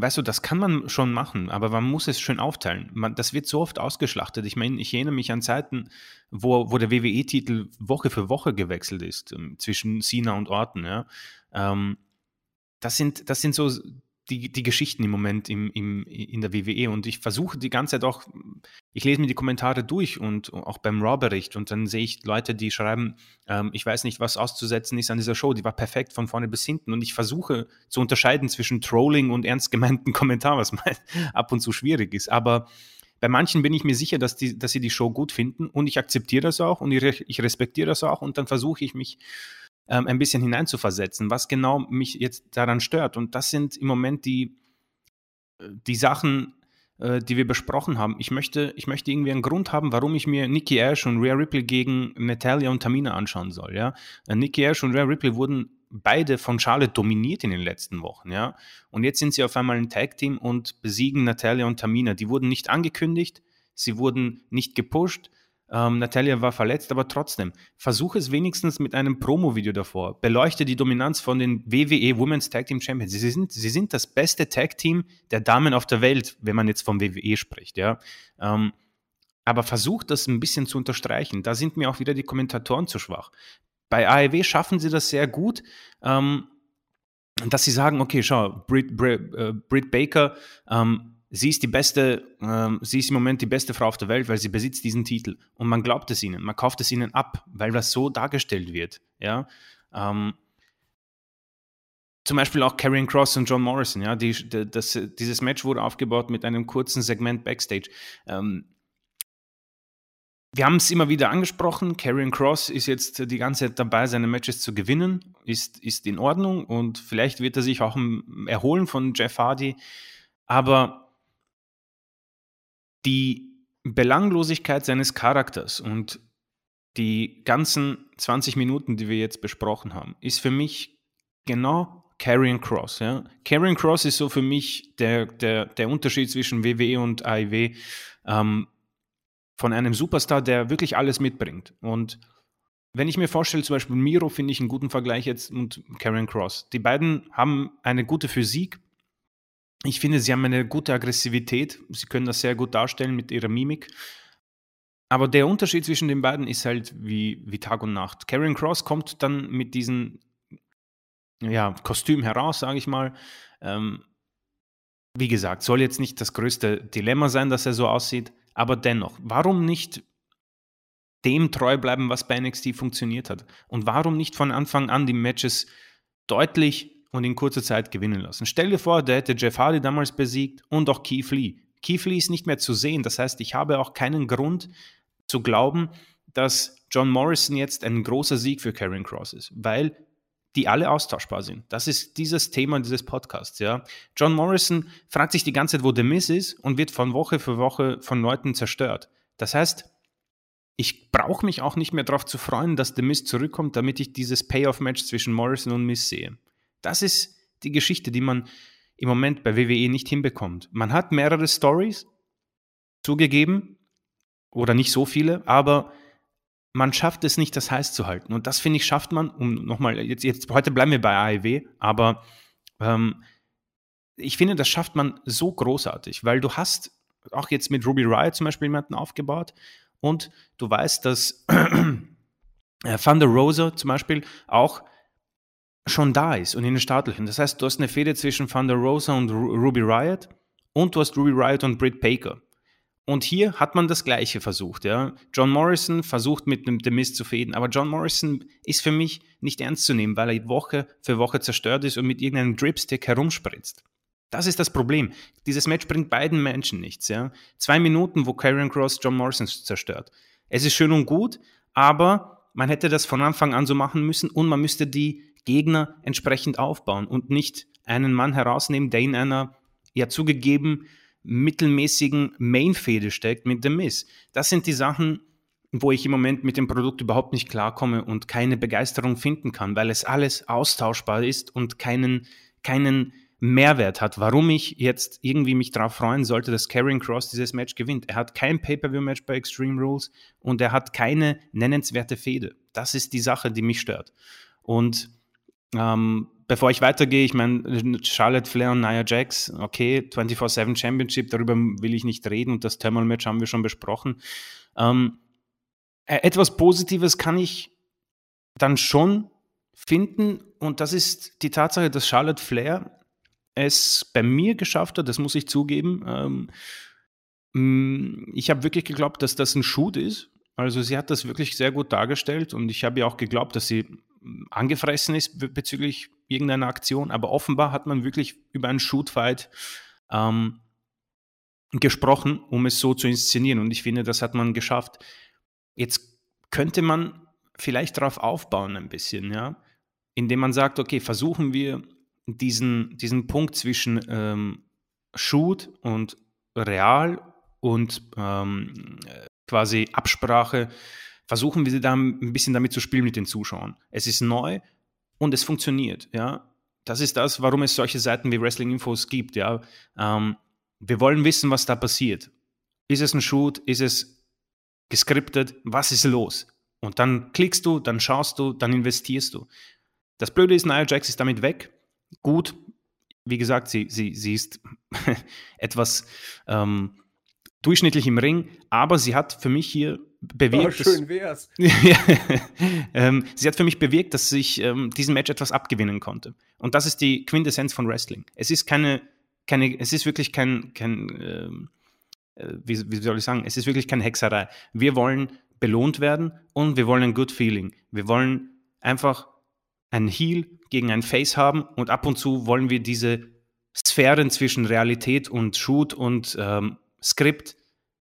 weißt du, das kann man schon machen, aber man muss es schön aufteilen. Man, das wird so oft ausgeschlachtet. Ich meine, ich erinnere mich an Zeiten, wo, wo der WWE-Titel Woche für Woche gewechselt ist, ähm, zwischen Cena und Orton. Ja. Ähm, das, sind, das sind so die, die Geschichten im Moment im, im, in der WWE und ich versuche die ganze Zeit auch, ich lese mir die Kommentare durch und auch beim Raw-Bericht und dann sehe ich Leute, die schreiben, ähm, ich weiß nicht, was auszusetzen ist an dieser Show, die war perfekt von vorne bis hinten und ich versuche zu unterscheiden zwischen Trolling und ernst gemeinten Kommentar, was ab und zu schwierig ist, aber bei manchen bin ich mir sicher, dass, die, dass sie die Show gut finden und ich akzeptiere das auch und ich, ich respektiere das auch und dann versuche ich mich ähm, ein bisschen hineinzuversetzen, was genau mich jetzt daran stört. Und das sind im Moment die, äh, die Sachen, äh, die wir besprochen haben. Ich möchte, ich möchte irgendwie einen Grund haben, warum ich mir Nikki Ash und Rhea Ripley gegen Natalia und Tamina anschauen soll. Ja? Äh, Nikki Ash und Rhea Ripley wurden beide von Charlotte dominiert in den letzten Wochen, ja. Und jetzt sind sie auf einmal ein Tag-Team und besiegen Natalia und Tamina. Die wurden nicht angekündigt, sie wurden nicht gepusht, ähm, Natalia war verletzt, aber trotzdem, versuche es wenigstens mit einem Promo-Video davor. Beleuchte die Dominanz von den WWE Women's Tag Team Champions. Sie sind, sie sind das beste Tag Team der Damen auf der Welt, wenn man jetzt vom WWE spricht, ja. Ähm, aber versucht das ein bisschen zu unterstreichen. Da sind mir auch wieder die Kommentatoren zu schwach. Bei AEW schaffen sie das sehr gut. Ähm, dass sie sagen, okay, schau, Britt, Britt, äh, Britt Baker ähm, sie ist die beste, ähm, sie ist im Moment die beste Frau auf der Welt, weil sie besitzt diesen Titel. Und man glaubt es ihnen, man kauft es ihnen ab, weil das so dargestellt wird. Ja. Ähm, zum Beispiel auch Karrion Cross und John Morrison, ja, die, das, dieses Match wurde aufgebaut mit einem kurzen Segment Backstage. Ähm, wir haben es immer wieder angesprochen, Karrion Cross ist jetzt die ganze Zeit dabei, seine Matches zu gewinnen, ist, ist in Ordnung und vielleicht wird er sich auch erholen von Jeff Hardy, aber die Belanglosigkeit seines Charakters und die ganzen 20 Minuten, die wir jetzt besprochen haben, ist für mich genau Carrion Cross. Ja? Carrion Cross ist so für mich der, der, der Unterschied zwischen WWE und AIW ähm, von einem Superstar, der wirklich alles mitbringt. Und wenn ich mir vorstelle, zum Beispiel Miro finde ich einen guten Vergleich jetzt und Karen Cross. Die beiden haben eine gute Physik, ich finde, sie haben eine gute Aggressivität. Sie können das sehr gut darstellen mit ihrer Mimik. Aber der Unterschied zwischen den beiden ist halt wie, wie Tag und Nacht. Karen Cross kommt dann mit diesem ja, Kostüm heraus, sage ich mal. Ähm, wie gesagt, soll jetzt nicht das größte Dilemma sein, dass er so aussieht, aber dennoch, warum nicht dem treu bleiben, was bei NXT funktioniert hat? Und warum nicht von Anfang an die Matches deutlich und in kurzer Zeit gewinnen lassen. Stell dir vor, der hätte Jeff Hardy damals besiegt und auch Keith Lee. Keith Lee ist nicht mehr zu sehen. Das heißt, ich habe auch keinen Grund zu glauben, dass John Morrison jetzt ein großer Sieg für Karen Cross ist, weil die alle austauschbar sind. Das ist dieses Thema dieses Podcasts. Ja. John Morrison fragt sich die ganze Zeit, wo The Miss ist und wird von Woche für Woche von Leuten zerstört. Das heißt, ich brauche mich auch nicht mehr darauf zu freuen, dass The Miss zurückkommt, damit ich dieses Payoff-Match zwischen Morrison und Miss sehe. Das ist die Geschichte, die man im Moment bei WWE nicht hinbekommt. Man hat mehrere Stories zugegeben oder nicht so viele, aber man schafft es nicht, das heiß zu halten. Und das finde ich schafft man, um nochmal, jetzt, jetzt heute bleiben wir bei AEW, aber ähm, ich finde, das schafft man so großartig, weil du hast auch jetzt mit Ruby Riot zum Beispiel jemanden aufgebaut und du weißt, dass äh, Thunder Rosa zum Beispiel auch schon da ist und in den Startlöchern. Das heißt, du hast eine Fehde zwischen Thunder Rosa und Ruby Riot und du hast Ruby Riot und Britt Baker. Und hier hat man das Gleiche versucht. Ja. John Morrison versucht mit dem Mist zu fäden, aber John Morrison ist für mich nicht ernst zu nehmen, weil er Woche für Woche zerstört ist und mit irgendeinem Dripstick herumspritzt. Das ist das Problem. Dieses Match bringt beiden Menschen nichts. Ja. Zwei Minuten, wo Karen Cross John Morrison zerstört. Es ist schön und gut, aber man hätte das von Anfang an so machen müssen und man müsste die Gegner entsprechend aufbauen und nicht einen Mann herausnehmen, der in einer ja zugegeben mittelmäßigen Main-Fehde steckt mit The Miss. Das sind die Sachen, wo ich im Moment mit dem Produkt überhaupt nicht klarkomme und keine Begeisterung finden kann, weil es alles austauschbar ist und keinen, keinen Mehrwert hat, warum ich jetzt irgendwie mich darauf freuen sollte, dass Karrion Cross dieses Match gewinnt. Er hat kein Pay-Per-View-Match bei Extreme Rules und er hat keine nennenswerte Fehde. Das ist die Sache, die mich stört. Und ähm, bevor ich weitergehe, ich meine, Charlotte Flair und Nia Jax, okay, 24-7 Championship, darüber will ich nicht reden und das Thermal-Match haben wir schon besprochen. Ähm, äh, etwas Positives kann ich dann schon finden und das ist die Tatsache, dass Charlotte Flair es bei mir geschafft hat, das muss ich zugeben. Ähm, mm, ich habe wirklich geglaubt, dass das ein Shoot ist. Also sie hat das wirklich sehr gut dargestellt und ich habe ja auch geglaubt, dass sie angefressen ist bezüglich irgendeiner Aktion, aber offenbar hat man wirklich über einen Shootfight ähm, gesprochen, um es so zu inszenieren und ich finde, das hat man geschafft. Jetzt könnte man vielleicht darauf aufbauen ein bisschen, ja, indem man sagt, okay, versuchen wir diesen, diesen Punkt zwischen ähm, Shoot und Real und ähm, quasi Absprache, versuchen wir da ein bisschen damit zu spielen mit den Zuschauern. Es ist neu und es funktioniert, ja. Das ist das, warum es solche Seiten wie Wrestling Infos gibt, ja. Ähm, wir wollen wissen, was da passiert. Ist es ein Shoot? Ist es geskriptet? Was ist los? Und dann klickst du, dann schaust du, dann investierst du. Das Blöde ist, Nia Jax ist damit weg gut. Wie gesagt, sie, sie, sie ist etwas ähm, durchschnittlich im Ring, aber sie hat für mich hier bewirkt. Oh, schön wär's. ähm, sie hat für mich bewirkt, dass ich ähm, diesem Match etwas abgewinnen konnte. Und das ist die Quintessenz von Wrestling. Es ist keine, keine es ist wirklich kein, kein ähm, äh, wie, wie soll ich sagen, es ist wirklich keine Hexerei. Wir wollen belohnt werden und wir wollen ein Good Feeling. Wir wollen einfach ein Heal gegen ein Face haben und ab und zu wollen wir diese Sphären zwischen Realität und Shoot und ähm, Skript,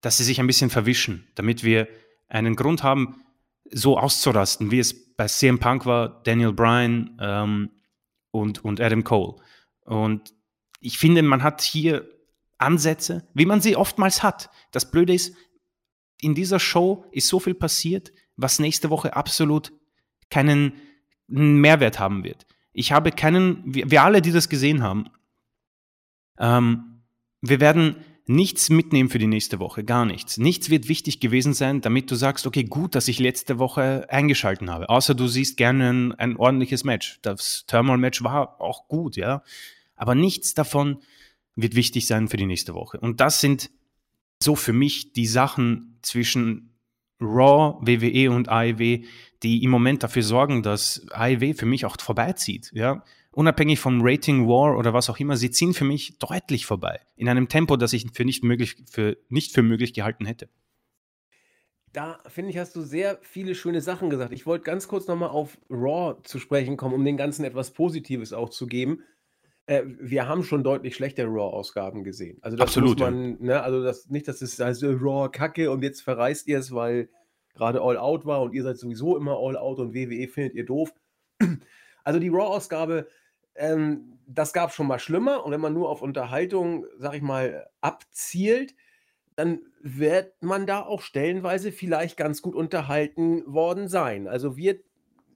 dass sie sich ein bisschen verwischen, damit wir einen Grund haben, so auszurasten, wie es bei CM Punk war, Daniel Bryan ähm, und, und Adam Cole. Und ich finde, man hat hier Ansätze, wie man sie oftmals hat. Das Blöde ist, in dieser Show ist so viel passiert, was nächste Woche absolut keinen einen Mehrwert haben wird. Ich habe keinen, wir, wir alle, die das gesehen haben, ähm, wir werden nichts mitnehmen für die nächste Woche, gar nichts. Nichts wird wichtig gewesen sein, damit du sagst, okay, gut, dass ich letzte Woche eingeschalten habe. Außer du siehst gerne ein, ein ordentliches Match. Das Thermal-Match war auch gut, ja. Aber nichts davon wird wichtig sein für die nächste Woche. Und das sind so für mich die Sachen zwischen Raw, WWE und AEW, die im Moment dafür sorgen, dass AEW für mich auch vorbeizieht. Ja? Unabhängig vom Rating War oder was auch immer, sie ziehen für mich deutlich vorbei. In einem Tempo, das ich für nicht, möglich, für, nicht für möglich gehalten hätte. Da finde ich, hast du sehr viele schöne Sachen gesagt. Ich wollte ganz kurz nochmal auf Raw zu sprechen kommen, um den Ganzen etwas Positives auch zu geben. Äh, wir haben schon deutlich schlechtere Raw-Ausgaben gesehen. Also das Absolut, muss man, ne, also das, nicht, dass es also Raw Kacke und jetzt verreist ihr es, weil gerade All Out war und ihr seid sowieso immer All Out und WWE findet ihr doof. Also die Raw-Ausgabe, ähm, das gab schon mal schlimmer und wenn man nur auf Unterhaltung, sag ich mal, abzielt, dann wird man da auch stellenweise vielleicht ganz gut unterhalten worden sein. Also wir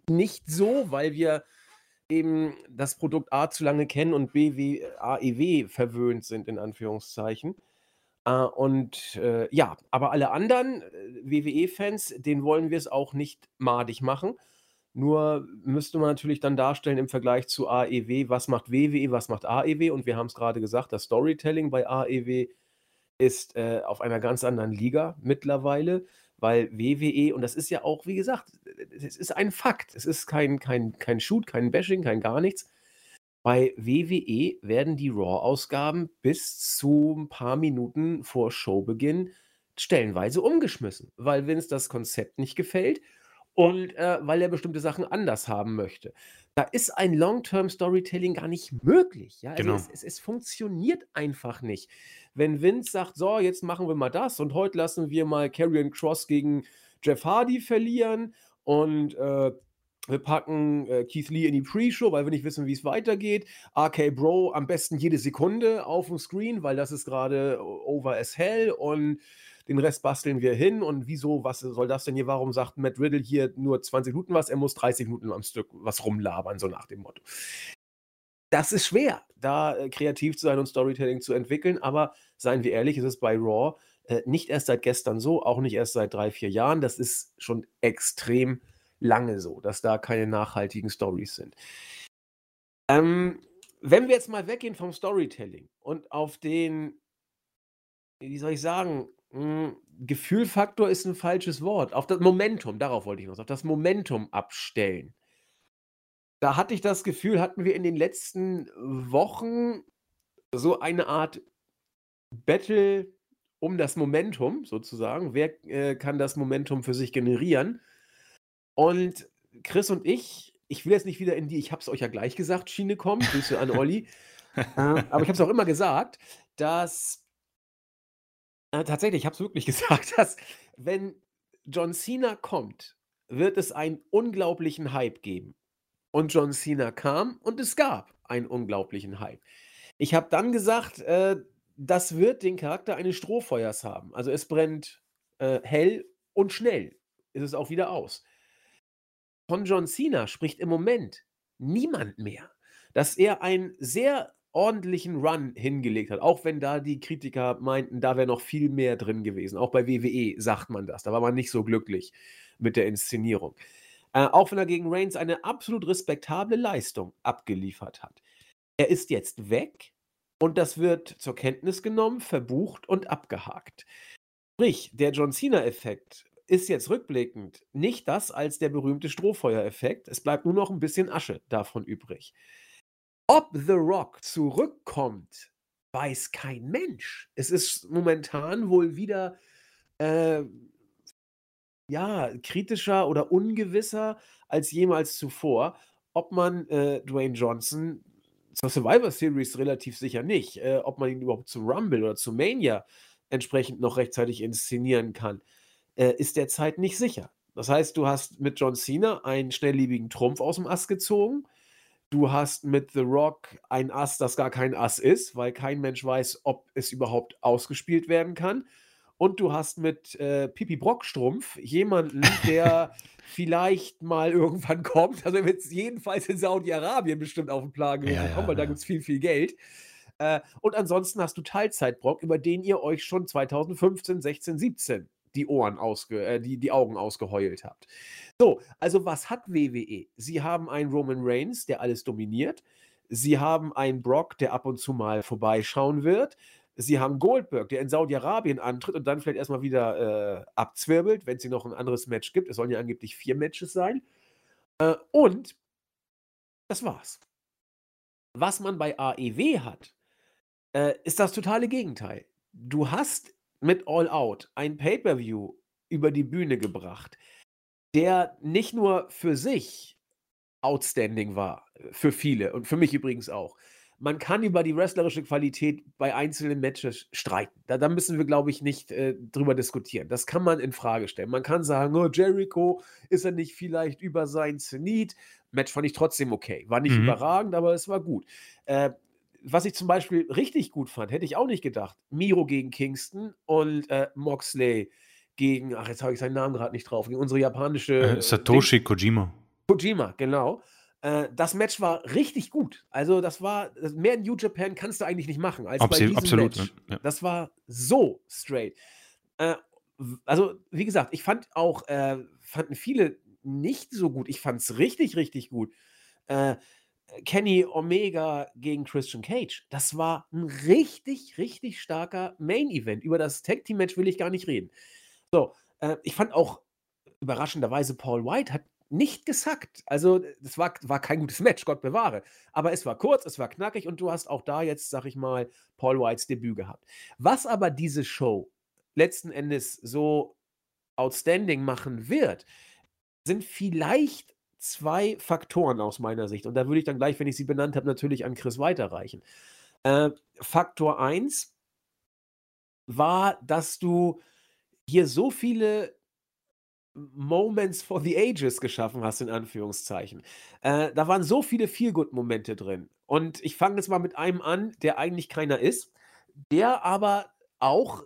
nicht so, weil wir eben das Produkt A zu lange kennen und B wie AEW verwöhnt sind, in Anführungszeichen. Äh, und äh, ja, aber alle anderen äh, WWE-Fans, denen wollen wir es auch nicht madig machen. Nur müsste man natürlich dann darstellen im Vergleich zu AEW, was macht WWE, was macht AEW. Und wir haben es gerade gesagt, das Storytelling bei AEW ist äh, auf einer ganz anderen Liga mittlerweile, weil WWE, und das ist ja auch, wie gesagt, es ist ein Fakt. Es ist kein, kein, kein Shoot, kein Bashing, kein gar nichts. Bei WWE werden die Raw-Ausgaben bis zu ein paar Minuten vor Showbeginn stellenweise umgeschmissen, weil Vince das Konzept nicht gefällt und äh, weil er bestimmte Sachen anders haben möchte. Da ist ein Long-Term-Storytelling gar nicht möglich. Ja? Also Genau. es, es, es funktioniert einfach nicht. Wenn Vince sagt, so, jetzt machen wir mal das und heute lassen wir mal Karrion Cross gegen Jeff Hardy verlieren und äh, wir packen äh, Keith Lee in die Pre-Show, weil wir nicht wissen, wie es weitergeht. RK Bro am besten jede Sekunde auf dem Screen, weil das ist gerade over as hell und den Rest basteln wir hin. Und wieso, was soll das denn hier? Warum sagt Matt Riddle hier nur 20 Minuten was? Er muss 30 Minuten am Stück was rumlabern, so nach dem Motto. Das ist schwer, da äh, kreativ zu sein und Storytelling zu entwickeln, aber seien wir ehrlich, es ist bei Raw äh, nicht erst seit gestern so, auch nicht erst seit drei, vier Jahren. Das ist schon extrem lange so, dass da keine nachhaltigen Stories sind. Ähm, wenn wir jetzt mal weggehen vom Storytelling und auf den, wie soll ich sagen, hm, Gefühlfaktor ist ein falsches Wort, auf das Momentum, darauf wollte ich noch, auf das Momentum abstellen. Da hatte ich das Gefühl, hatten wir in den letzten Wochen so eine Art Battle um das Momentum sozusagen. Wer äh, kann das Momentum für sich generieren? Und Chris und ich, ich will jetzt nicht wieder in die, ich habe es euch ja gleich gesagt, Schiene kommen, Grüße an Olli. äh, aber ich habe es auch immer gesagt, dass äh, tatsächlich, ich habe es wirklich gesagt, dass wenn John Cena kommt, wird es einen unglaublichen Hype geben. Und John Cena kam und es gab einen unglaublichen Hype. Ich habe dann gesagt, äh, das wird den Charakter eines Strohfeuers haben. Also es brennt äh, hell und schnell ist es auch wieder aus von John Cena spricht im Moment niemand mehr. Dass er einen sehr ordentlichen Run hingelegt hat, auch wenn da die Kritiker meinten, da wäre noch viel mehr drin gewesen. Auch bei WWE sagt man das. Da war man nicht so glücklich mit der Inszenierung. Äh, auch wenn er gegen Reigns eine absolut respektable Leistung abgeliefert hat. Er ist jetzt weg und das wird zur Kenntnis genommen, verbucht und abgehakt. Sprich, der John Cena-Effekt ist jetzt rückblickend nicht das als der berühmte Strohfeuereffekt. Es bleibt nur noch ein bisschen Asche davon übrig. Ob The Rock zurückkommt, weiß kein Mensch. Es ist momentan wohl wieder äh, ja, kritischer oder ungewisser als jemals zuvor, ob man äh, Dwayne Johnson zur Survivor Series relativ sicher nicht, äh, ob man ihn überhaupt zum Rumble oder zu Mania entsprechend noch rechtzeitig inszenieren kann äh, ist derzeit nicht sicher. Das heißt, du hast mit John Cena einen schnelllebigen Trumpf aus dem Ass gezogen. Du hast mit The Rock ein Ass, das gar kein Ass ist, weil kein Mensch weiß, ob es überhaupt ausgespielt werden kann. Und du hast mit äh, Pipi Brockstrumpf jemanden, der vielleicht mal irgendwann kommt. Also er wird jedenfalls in Saudi-Arabien bestimmt auf den Plan ja, kommen, weil ja. da gibt es viel, viel Geld. Äh, und ansonsten hast du Teilzeitbrock, über den ihr euch schon 2015, 16, 17 die Ohren ausge, äh, die, die Augen ausgeheult habt. So, also was hat WWE? Sie haben einen Roman Reigns, der alles dominiert. Sie haben einen Brock, der ab und zu mal vorbeischauen wird. Sie haben Goldberg, der in Saudi-Arabien antritt und dann vielleicht erstmal wieder äh, abzwirbelt, wenn es hier noch ein anderes Match gibt. Es sollen ja angeblich vier Matches sein. Äh, und das war's. Was man bei AEW hat, äh, ist das totale Gegenteil. Du hast mit All Out ein Pay-per-View über die Bühne gebracht, der nicht nur für sich outstanding war, für viele und für mich übrigens auch. Man kann über die wrestlerische Qualität bei einzelnen Matches streiten. Da, da müssen wir, glaube ich, nicht äh, drüber diskutieren. Das kann man in Frage stellen. Man kann sagen, oh, Jericho, ist er nicht vielleicht über sein Zenit? Match fand ich trotzdem okay. War nicht mhm. überragend, aber es war gut. Äh, was ich zum Beispiel richtig gut fand, hätte ich auch nicht gedacht. Miro gegen Kingston und äh, Moxley gegen, ach, jetzt habe ich seinen Namen gerade nicht drauf, gegen unsere japanische. Äh, Satoshi Ding. Kojima. Kojima, genau. Äh, das Match war richtig gut. Also, das war, mehr in New Japan kannst du eigentlich nicht machen als Absolut, bei diesem absolut, Match. Ja. Das war so straight. Äh, also, wie gesagt, ich fand auch, äh, fanden viele nicht so gut. Ich fand es richtig, richtig gut. Äh, Kenny Omega gegen Christian Cage. Das war ein richtig, richtig starker Main-Event. Über das Tag-Team-Match will ich gar nicht reden. So, äh, ich fand auch überraschenderweise, Paul White hat nicht gesackt. Also, das war, war kein gutes Match, Gott bewahre. Aber es war kurz, es war knackig und du hast auch da jetzt, sag ich mal, Paul Whites Debüt gehabt. Was aber diese Show letzten Endes so outstanding machen wird, sind vielleicht zwei Faktoren aus meiner Sicht. Und da würde ich dann gleich, wenn ich sie benannt habe, natürlich an Chris weiterreichen. Äh, Faktor 1 war, dass du hier so viele Moments for the Ages geschaffen hast, in Anführungszeichen. Äh, da waren so viele Feel-Good-Momente drin. Und ich fange jetzt mal mit einem an, der eigentlich keiner ist, der aber auch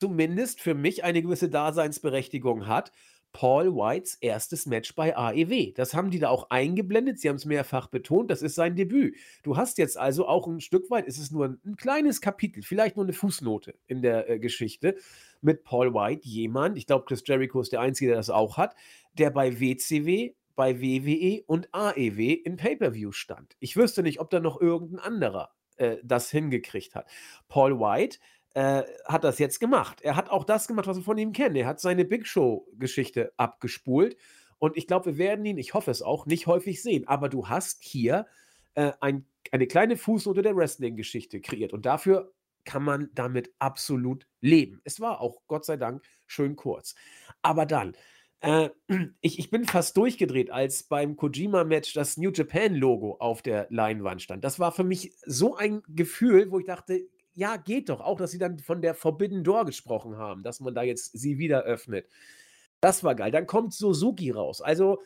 zumindest für mich eine gewisse Daseinsberechtigung hat. Paul Whites erstes Match bei AEW. Das haben die da auch eingeblendet. Sie haben es mehrfach betont. Das ist sein Debüt. Du hast jetzt also auch ein Stück weit, ist es nur ein, ein kleines Kapitel, vielleicht nur eine Fußnote in der äh, Geschichte mit Paul White. Jemand, ich glaube, Chris Jericho ist der Einzige, der das auch hat, der bei WCW, bei WWE und AEW in Pay-Per-View stand. Ich wüsste nicht, ob da noch irgendein anderer äh, das hingekriegt hat. Paul White äh, hat das jetzt gemacht. Er hat auch das gemacht, was wir von ihm kennen. Er hat seine Big Show-Geschichte abgespult. Und ich glaube, wir werden ihn, ich hoffe es auch, nicht häufig sehen. Aber du hast hier äh, ein, eine kleine Fußnote der Wrestling-Geschichte kreiert. Und dafür kann man damit absolut leben. Es war auch, Gott sei Dank, schön kurz. Aber dann, äh, ich, ich bin fast durchgedreht, als beim Kojima-Match das New Japan-Logo auf der Leinwand stand. Das war für mich so ein Gefühl, wo ich dachte, ja, geht doch. Auch, dass sie dann von der Forbidden Door gesprochen haben, dass man da jetzt sie wieder öffnet. Das war geil. Dann kommt Suzuki raus. Also,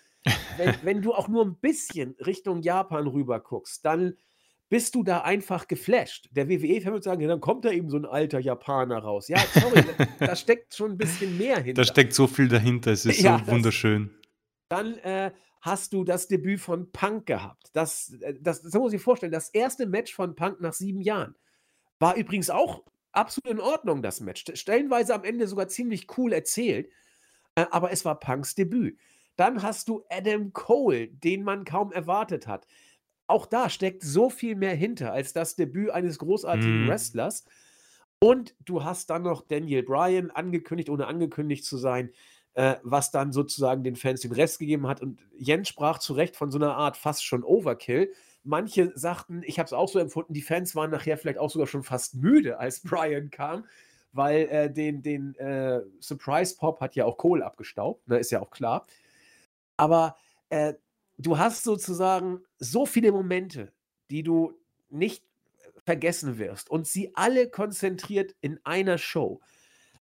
wenn, wenn du auch nur ein bisschen Richtung Japan rüber guckst, dann bist du da einfach geflasht. Der WWE-Fan würde sagen, ja, dann kommt da eben so ein alter Japaner raus. Ja, sorry, da, da, steckt schon ein bisschen mehr hinter. Da steckt so viel dahinter, es ist ja, so wunderschön. Das, dann äh, hast du das Debüt von Punk gehabt. Das, äh, das, das muss ich vorstellen, das erste Match von Punk nach sieben Jahren. War übrigens auch absolut in Ordnung, das Match. Stellenweise am Ende sogar ziemlich cool erzählt, äh, aber es war Punks Debüt. Dann hast du Adam Cole, den man kaum erwartet hat. Auch da steckt so viel mehr hinter als das Debüt eines großartigen mm. Wrestlers. Und du hast dann noch Daniel Bryan angekündigt, ohne angekündigt zu sein, äh, was dann sozusagen den Fans den Rest gegeben hat. Und Jens sprach zu Recht von so einer Art fast schon Overkill. Manche sagten, ich habe es auch so empfunden, die Fans waren nachher vielleicht auch sogar schon fast müde, als Brian kam, weil äh, den, den äh, Surprise Pop hat ja auch Kohl abgestaubt, ne, ist ja auch klar. Aber äh, du hast sozusagen so viele Momente, die du nicht vergessen wirst und sie alle konzentriert in einer Show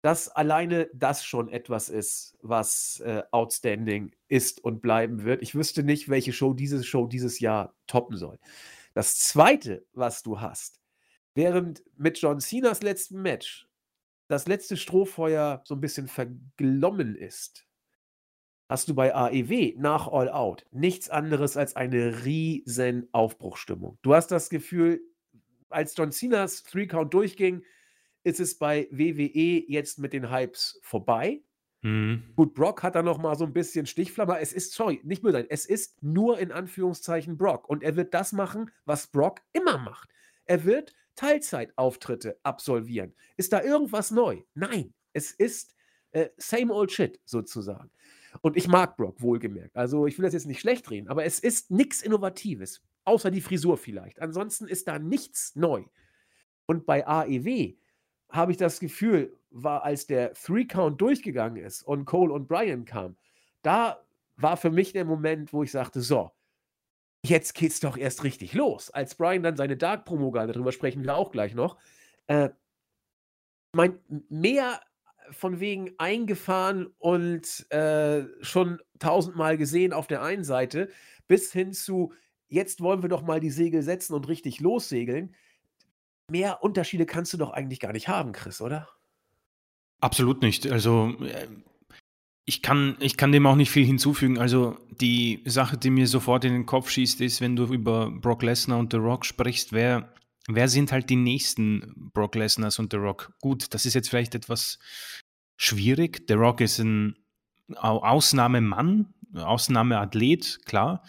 dass alleine das schon etwas ist, was äh, outstanding ist und bleiben wird. Ich wüsste nicht, welche Show diese Show dieses Jahr toppen soll. Das zweite, was du hast, während mit John Cenas letzten Match das letzte Strohfeuer so ein bisschen verglommen ist, hast du bei AEW nach All Out nichts anderes als eine riesen Aufbruchstimmung. Du hast das Gefühl, als John Cenas Three Count durchging, ist es bei WWE jetzt mit den Hypes vorbei. Mhm. Gut, Brock hat da noch mal so ein bisschen Stichflammer. Es ist, sorry, nicht böse sein, es ist nur in Anführungszeichen Brock. Und er wird das machen, was Brock immer macht. Er wird Teilzeitauftritte absolvieren. Ist da irgendwas neu? Nein, es ist äh, same old shit sozusagen. Und ich mag Brock, wohlgemerkt. Also ich will das jetzt nicht schlecht reden, aber es ist nichts Innovatives, außer die Frisur vielleicht. Ansonsten ist da nichts neu. Und bei AEW habe ich das Gefühl, war, als der Three-Count durchgegangen ist und Cole und Brian kamen, da war für mich der Moment, wo ich sagte, so, jetzt geht's doch erst richtig los. Als Brian dann seine Dark-Promo gab, darüber sprechen wir auch gleich noch, äh, mein, mehr von wegen eingefahren und äh, schon tausendmal gesehen auf der einen Seite, bis hin zu, jetzt wollen wir doch mal die Segel setzen und richtig lossegeln mehr Unterschiede kannst du doch eigentlich gar nicht haben, Chris, oder? Absolut nicht. Also äh, ich kann, ich kann dem auch nicht viel hinzufügen. Also die Sache, die mir sofort in den Kopf schießt, ist, wenn du über Brock Lesnar und The Rock sprichst, wer, wer sind halt die nächsten Brock Lesnars und The Rock? Gut, das ist jetzt vielleicht etwas schwierig. The Rock ist ein Ausnahmemann, Ausnahmeathlet, klar.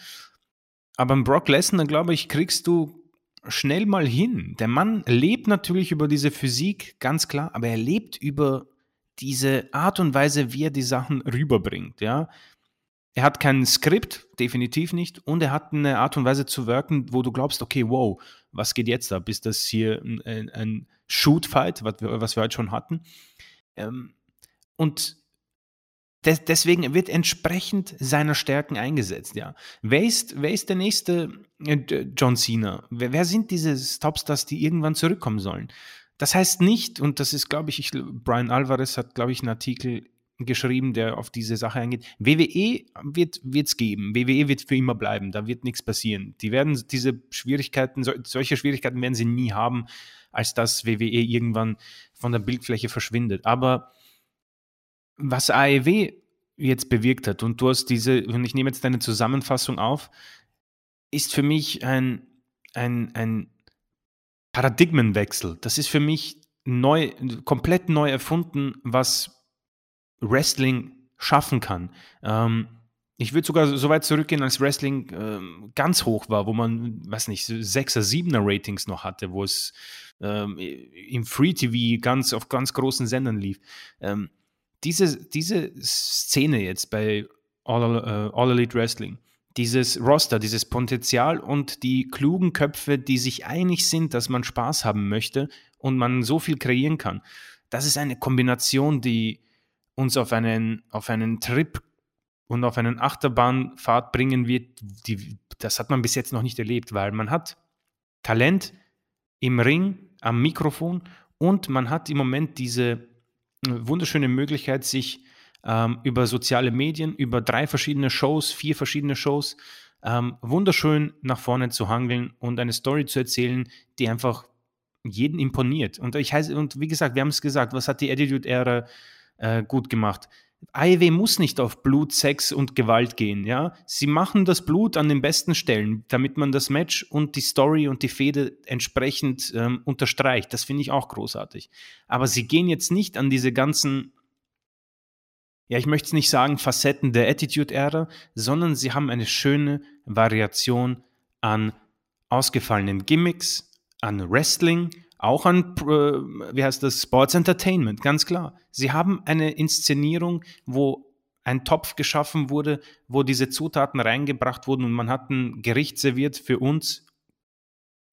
Aber ein Brock Lesnar, glaube ich, kriegst du schnell mal hin. Der Mann lebt natürlich über diese Physik, ganz klar, aber er lebt über diese Art und Weise, wie er die Sachen rüberbringt, ja. Er hat kein Skript, definitiv nicht, und er hat eine Art und Weise zu wirken, wo du glaubst, okay, wow, was geht jetzt da? Bis das hier ein, ein Shoot-Fight, was wir, was wir heute schon hatten. Ähm, und des, deswegen wird entsprechend seiner Stärken eingesetzt, ja. Wer ist, wer ist der nächste äh, John Cena? Wer, wer sind diese Topstars, die irgendwann zurückkommen sollen? Das heißt nicht, und das ist, glaube ich, ich, Brian Alvarez hat, glaube ich, einen Artikel geschrieben, der auf diese Sache eingeht. WWE wird es geben. WWE wird für immer bleiben. Da wird nichts passieren. Die werden diese Schwierigkeiten, so, solche Schwierigkeiten werden sie nie haben, als dass WWE irgendwann von der Bildfläche verschwindet. Aber was AEW jetzt bewirkt hat, und du hast diese, und ich nehme jetzt deine Zusammenfassung auf, ist für mich ein, ein, ein Paradigmenwechsel. Das ist für mich neu, komplett neu erfunden, was Wrestling schaffen kann. Ähm, ich würde sogar so weit zurückgehen, als Wrestling ähm, ganz hoch war, wo man, weiß nicht, 6er, 7er Ratings noch hatte, wo es ähm, im Free TV ganz auf ganz großen Sendern lief. Ähm, diese, diese Szene jetzt bei All, uh, All Elite Wrestling, dieses Roster, dieses Potenzial und die klugen Köpfe, die sich einig sind, dass man Spaß haben möchte und man so viel kreieren kann. Das ist eine Kombination, die uns auf einen, auf einen Trip und auf einen Achterbahnfahrt bringen wird. Die, das hat man bis jetzt noch nicht erlebt, weil man hat Talent im Ring, am Mikrofon und man hat im Moment diese wunderschöne Möglichkeit, sich ähm, über soziale Medien, über drei verschiedene Shows, vier verschiedene Shows, ähm, wunderschön nach vorne zu hangeln und eine Story zu erzählen, die einfach jeden imponiert. Und ich heiße, und wie gesagt, wir haben es gesagt, was hat die Attitude-Ära äh, gut gemacht? AEW muss nicht auf Blut, Sex und Gewalt gehen, ja. Sie machen das Blut an den besten Stellen, damit man das Match und die Story und die Fehde entsprechend ähm, unterstreicht. Das finde ich auch großartig. Aber sie gehen jetzt nicht an diese ganzen ja, ich möchte es nicht sagen Facetten der Attitude-Ära, sondern sie haben eine schöne Variation an ausgefallenen Gimmicks, an Wrestling, auch an, äh, wie heißt das, Sports Entertainment, ganz klar. Sie haben eine Inszenierung, wo ein Topf geschaffen wurde, wo diese Zutaten reingebracht wurden und man hat ein Gericht serviert für uns,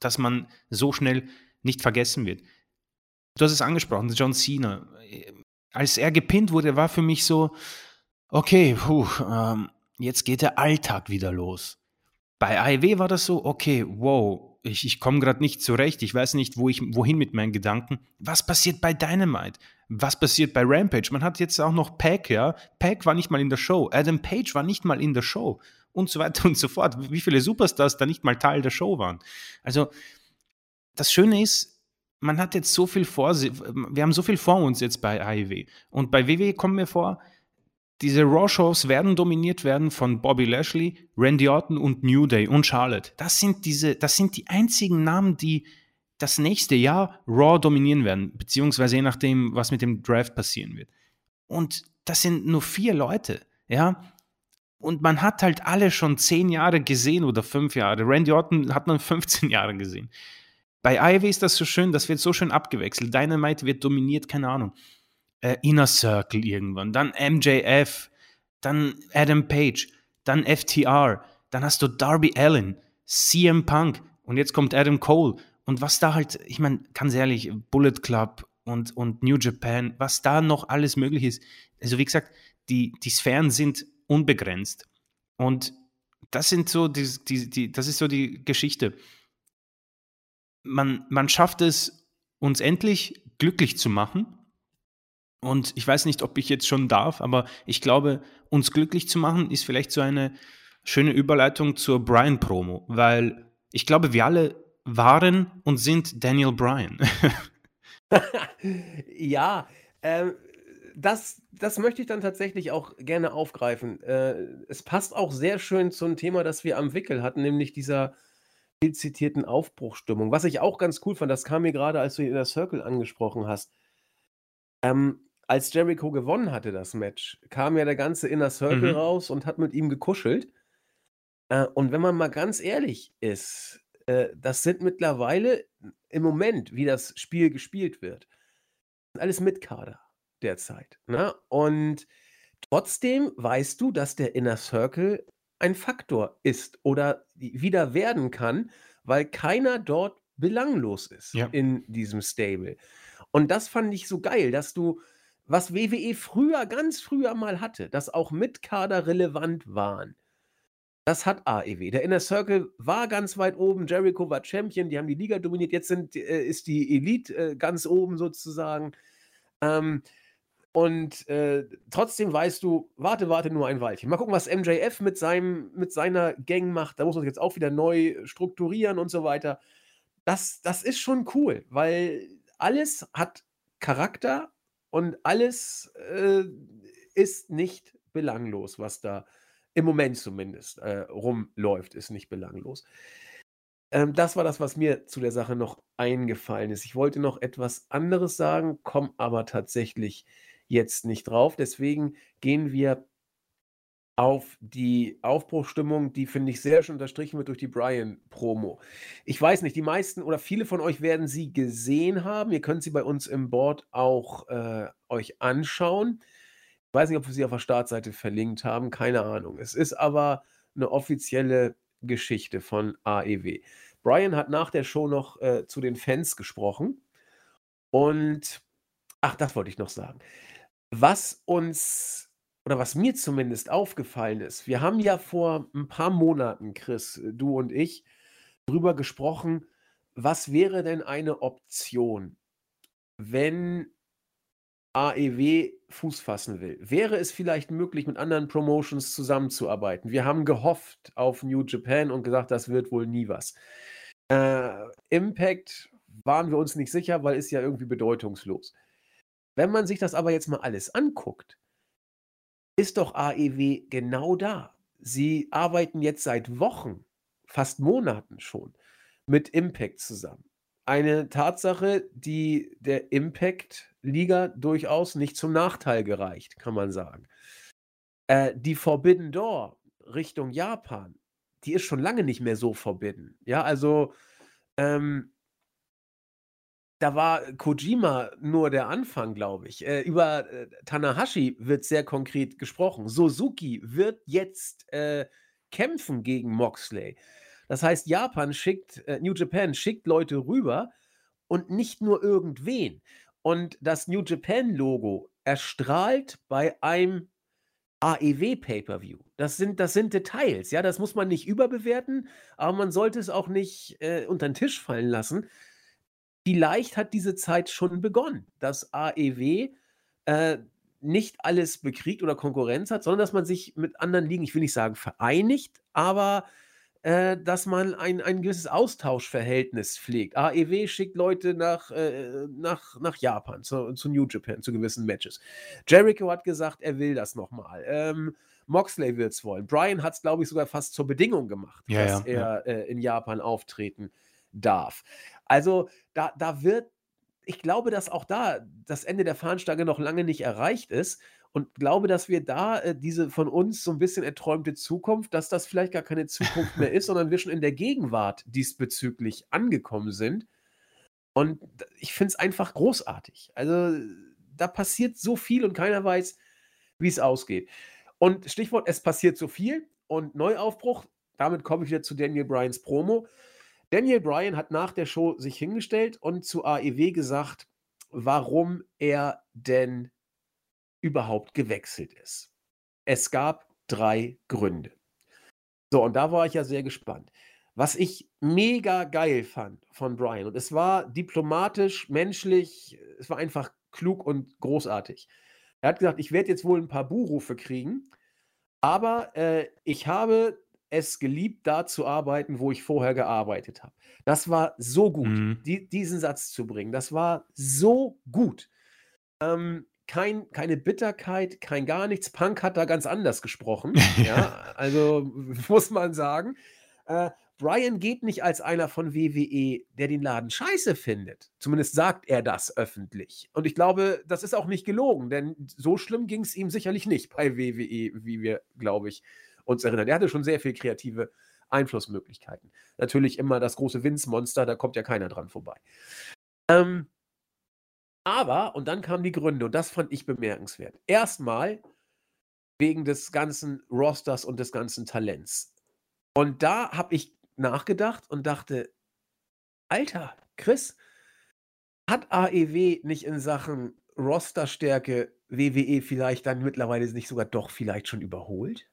dass man so schnell nicht vergessen wird. Du hast es angesprochen, John Cena als er gepinnt wurde, war für mich so, okay, puh, ähm, jetzt geht der Alltag wieder los. Bei AEW war das so, okay, wow, ich, ich komme gerade nicht zurecht, ich weiß nicht, wo ich, wohin mit meinen Gedanken. Was passiert bei Dynamite? Was passiert bei Rampage? Man hat jetzt auch noch Pack, ja. Pack war nicht mal in der Show. Adam Page war nicht mal in der Show. Und so weiter und so fort. Wie viele Superstars da nicht mal Teil der Show waren. Also, das Schöne ist, man hat jetzt so viel vor, wir haben so viel vor uns jetzt bei AEW. Und bei WWE kommen wir vor, diese Raw-Shows werden dominiert werden von Bobby Lashley, Randy Orton und New Day und Charlotte. Das sind diese, das sind die einzigen Namen, die das nächste Jahr Raw dominieren werden, beziehungsweise je nachdem, was mit dem Draft passieren wird. Und das sind nur vier Leute, ja. Und man hat halt alle schon zehn Jahre gesehen oder fünf Jahre. Randy Orton hat man 15 Jahre gesehen. Bei Ivy ist das so schön, das wird so schön abgewechselt. Dynamite wird dominiert, keine Ahnung. Äh, Inner Circle irgendwann, dann MJF, dann Adam Page, dann FTR, dann hast du Darby Allen, CM Punk und jetzt kommt Adam Cole. Und was da halt, ich meine, ganz ehrlich, Bullet Club und, und New Japan, was da noch alles möglich ist. Also wie gesagt, die, die Sphären sind unbegrenzt. Und das sind so die, die, die, das ist so die Geschichte man, man schafft es, uns endlich glücklich zu machen. Und ich weiß nicht, ob ich jetzt schon darf, aber ich glaube, uns glücklich zu machen ist vielleicht so eine schöne Überleitung zur Brian-Promo, weil ich glaube, wir alle waren und sind Daniel Bryan. ja, äh, das, das möchte ich dann tatsächlich auch gerne aufgreifen. Äh, es passt auch sehr schön zum Thema, das wir am Wickel hatten, nämlich dieser viel zitierten Aufbruchstimmung. Was ich auch ganz cool fand, das kam mir gerade, als du in der Circle angesprochen hast. Ähm, als Jericho gewonnen hatte, das Match, kam ja der ganze Inner Circle mhm. raus und hat mit ihm gekuschelt. Äh, und wenn man mal ganz ehrlich ist, äh, das sind mittlerweile im Moment, wie das Spiel gespielt wird, alles Mitkader derzeit. Ne? Und trotzdem weißt du, dass der Inner Circle ein Faktor ist oder wieder werden kann, weil keiner dort belanglos ist Ja. in diesem Stable. Und das fand ich so geil, dass du was WWE früher, ganz früher mal hatte, dass auch Mitkader relevant waren. Das hat AEW. Der Inner Circle war ganz weit oben, Jericho war Champion, die haben die Liga dominiert, jetzt sind, äh, ist die Elite äh, ganz oben sozusagen. Ähm, Und äh, trotzdem weißt du, warte, warte nur ein Weilchen. Mal gucken, was MJF mit, seinem, mit seiner Gang macht. Da muss man sich jetzt auch wieder neu strukturieren und so weiter. Das, das ist schon cool, weil alles hat Charakter und alles äh, ist nicht belanglos, was da im Moment zumindest äh, rumläuft, ist nicht belanglos. Ähm, das war das, was mir zu der Sache noch eingefallen ist. Ich wollte noch etwas anderes sagen, komme aber tatsächlich jetzt nicht drauf. Deswegen gehen wir auf die Aufbruchstimmung, die finde ich sehr schön unterstrichen wird durch die Brian-Promo. Ich weiß nicht, die meisten oder viele von euch werden sie gesehen haben. Ihr könnt sie bei uns im Board auch äh, euch anschauen. Ich weiß nicht, ob wir sie auf der Startseite verlinkt haben, keine Ahnung. Es ist aber eine offizielle Geschichte von AEW. Brian hat nach der Show noch äh, zu den Fans gesprochen und ach, das wollte ich noch sagen. Was uns oder was mir zumindest aufgefallen ist, wir haben ja vor ein paar Monaten, Chris, du und ich, drüber gesprochen, was wäre denn eine Option, wenn AEW Fuß fassen will? Wäre es vielleicht möglich, mit anderen Promotions zusammenzuarbeiten? Wir haben gehofft auf New Japan und gesagt, das wird wohl nie was. Äh, Impact waren wir uns nicht sicher, weil ist ja irgendwie bedeutungslos. Wenn man sich das aber jetzt mal alles anguckt, ist doch AEW genau da. Sie arbeiten jetzt seit Wochen, fast Monaten schon mit Impact zusammen. Eine Tatsache, die der Impact-Liga durchaus nicht zum Nachteil gereicht, kann man sagen. Äh, die Forbidden Door Richtung Japan, die ist schon lange nicht mehr so forbidden. Ja, also ähm, da war Kojima nur der Anfang, glaube ich. Äh, über äh, Tanahashi wird sehr konkret gesprochen. Suzuki wird jetzt äh, kämpfen gegen Moxley. Das heißt, Japan schickt, äh, New Japan schickt Leute rüber und nicht nur irgendwen. Und das New Japan-Logo erstrahlt bei einem AEW Pay-per-View. Das sind, das sind Details, ja, das muss man nicht überbewerten, aber man sollte es auch nicht äh, unter den Tisch fallen lassen vielleicht hat diese Zeit schon begonnen, dass AEW äh, nicht alles bekriegt oder Konkurrenz hat, sondern dass man sich mit anderen Ligen, ich will nicht sagen vereinigt, aber äh, dass man ein, ein gewisses Austauschverhältnis pflegt. AEW schickt Leute nach, äh, nach, nach Japan, zu, zu, New Japan, zu gewissen Matches. Jericho hat gesagt, er will das nochmal. Ähm, Moxley wird es wollen. Brian hat es, glaube ich, sogar fast zur Bedingung gemacht, ja, dass ja, er ja. Äh, in Japan auftreten darf. Also da, da wird, ich glaube, dass auch da das Ende der Fahnenstange noch lange nicht erreicht ist und glaube, dass wir da äh, diese von uns so ein bisschen erträumte Zukunft, dass das vielleicht gar keine Zukunft mehr ist, sondern wir schon in der Gegenwart diesbezüglich angekommen sind. Und ich finde es einfach großartig. Also da passiert so viel und keiner weiß, wie es ausgeht. Und Stichwort, es passiert so viel und Neuaufbruch, damit komme ich wieder zu Daniel Bryans Promo. Daniel Bryan hat nach der Show sich hingestellt und zu AEW gesagt, warum er denn überhaupt gewechselt ist. Es gab drei Gründe. So, und da war ich ja sehr gespannt. Was ich mega geil fand von Brian, und es war diplomatisch, menschlich, es war einfach klug und großartig. Er hat gesagt, ich werde jetzt wohl ein paar Buhrufe kriegen, aber äh, ich habe es geliebt, da zu arbeiten, wo ich vorher gearbeitet habe. Das war so gut, mhm. die, diesen Satz zu bringen. Das war so gut. Ähm, kein, keine Bitterkeit, kein gar nichts. Punk hat da ganz anders gesprochen. ja, also muss man sagen. Äh, Brian geht nicht als einer von WWE, der den Laden scheiße findet. Zumindest sagt er das öffentlich. Und ich glaube, das ist auch nicht gelogen, denn so schlimm ging es ihm sicherlich nicht bei WWE, wie wir, glaube ich, uns erinnern. Er hatte schon sehr viel kreative Einflussmöglichkeiten. Natürlich immer das große Vince-Monster, da kommt ja keiner dran vorbei. Ähm, aber, und dann kamen die Gründe, und das fand ich bemerkenswert. Erstmal wegen des ganzen Rosters und des ganzen Talents. Und da habe ich nachgedacht und dachte, Alter, Chris, hat AEW nicht in Sachen Rosterstärke WWE vielleicht dann mittlerweile nicht sogar doch vielleicht schon überholt?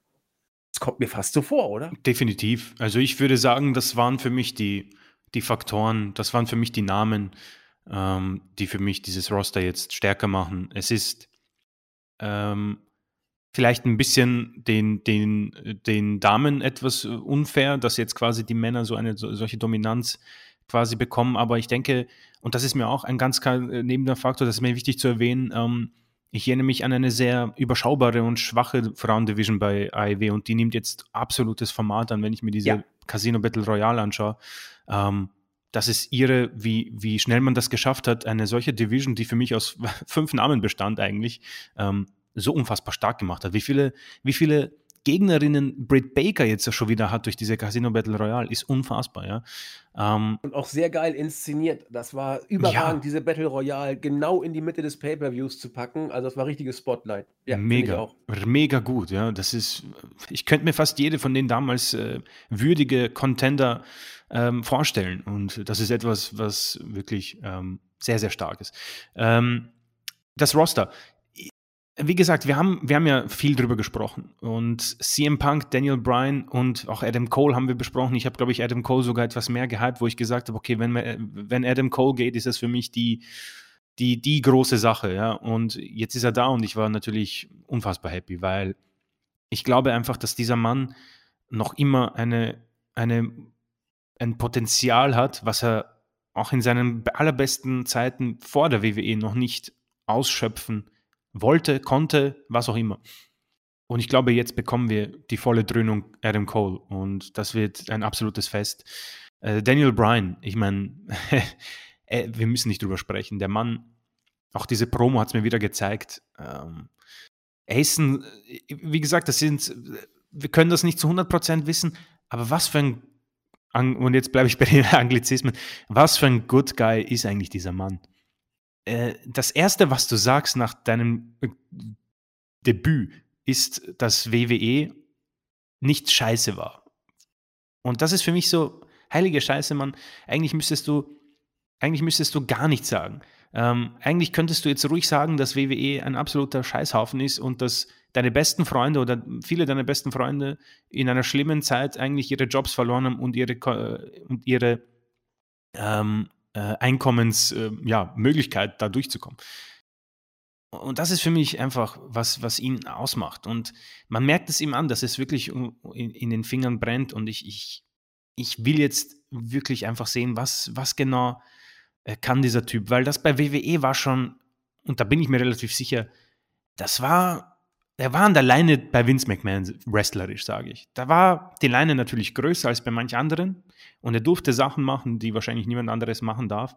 Das kommt mir fast so vor, oder? Definitiv. Also ich würde sagen, das waren für mich die, die Faktoren, das waren für mich die Namen, ähm, die für mich dieses Roster jetzt stärker machen. Es ist ähm, vielleicht ein bisschen den, den, den Damen etwas unfair, dass jetzt quasi die Männer so eine so, solche Dominanz quasi bekommen. Aber ich denke, und das ist mir auch ein ganz neben der Faktor, das ist mir wichtig zu erwähnen, ähm, ich erinnere mich an eine sehr überschaubare und schwache Frauendivision bei AEW und die nimmt jetzt absolutes Format an, wenn ich mir diese ja. Casino Battle Royale anschaue. Ähm, das ist ihre, wie, wie schnell man das geschafft hat, eine solche Division, die für mich aus fünf Namen bestand eigentlich, ähm, so unfassbar stark gemacht hat. Wie viele, wie viele Gegnerinnen Britt Baker jetzt schon wieder hat durch diese Casino Battle Royale, ist unfassbar, ja. Ähm, und auch sehr geil inszeniert. Das war überragend, ja. diese Battle Royale genau in die Mitte des Pay-Per-Views zu packen. Also das war richtiges Spotlight. Ja, mega, mega gut, ja. Das ist, ich könnte mir fast jede von den damals äh, würdige Contender ähm, vorstellen. Und das ist etwas, was wirklich ähm, sehr, sehr stark ist. Ähm, das Roster wie gesagt, wir haben, wir haben ja viel drüber gesprochen. Und CM Punk, Daniel Bryan und auch Adam Cole haben wir besprochen. Ich habe, glaube ich, Adam Cole sogar etwas mehr gehypt, wo ich gesagt habe, okay, wenn, wenn Adam Cole geht, ist das für mich die, die, die große Sache. Ja? Und jetzt ist er da und ich war natürlich unfassbar happy, weil ich glaube einfach, dass dieser Mann noch immer eine, eine, ein Potenzial hat, was er auch in seinen allerbesten Zeiten vor der WWE noch nicht ausschöpfen kann wollte, konnte, was auch immer. Und ich glaube, jetzt bekommen wir die volle Dröhnung Adam Cole und das wird ein absolutes Fest. Äh, Daniel Bryan, ich meine, äh, wir müssen nicht drüber sprechen. Der Mann, auch diese Promo hat es mir wieder gezeigt. Ähm, ein, wie gesagt, das sind, wir können das nicht zu 100% wissen, aber was für ein, und jetzt bleibe ich bei den Anglizismen, was für ein Good Guy ist eigentlich dieser Mann? Äh, das Erste, was du sagst nach deinem äh, Debüt, ist, dass WWE nicht scheiße war. Und das ist für mich so, heilige Scheiße, Mann. Eigentlich müsstest du, eigentlich müsstest du gar nichts sagen. Ähm, eigentlich könntest du jetzt ruhig sagen, dass WWE ein absoluter Scheißhaufen ist und dass deine besten Freunde oder viele deiner besten Freunde in einer schlimmen Zeit eigentlich ihre Jobs verloren haben und ihre, äh, und ihre ähm, äh, Einkommensmöglichkeit, äh, ja, da durchzukommen. Und das ist für mich einfach was, was ihn ausmacht. Und man merkt es ihm an, dass es wirklich in, in den Fingern brennt. Und ich, ich, ich will jetzt wirklich einfach sehen, was, was genau äh, kann dieser Typ. Weil das bei WWE war schon, und da bin ich mir relativ sicher, das war er war an der Leine bei Vince McMahon wrestlerisch, sage ich. Da war die Leine natürlich größer als bei manch anderen und er durfte Sachen machen, die wahrscheinlich niemand anderes machen darf.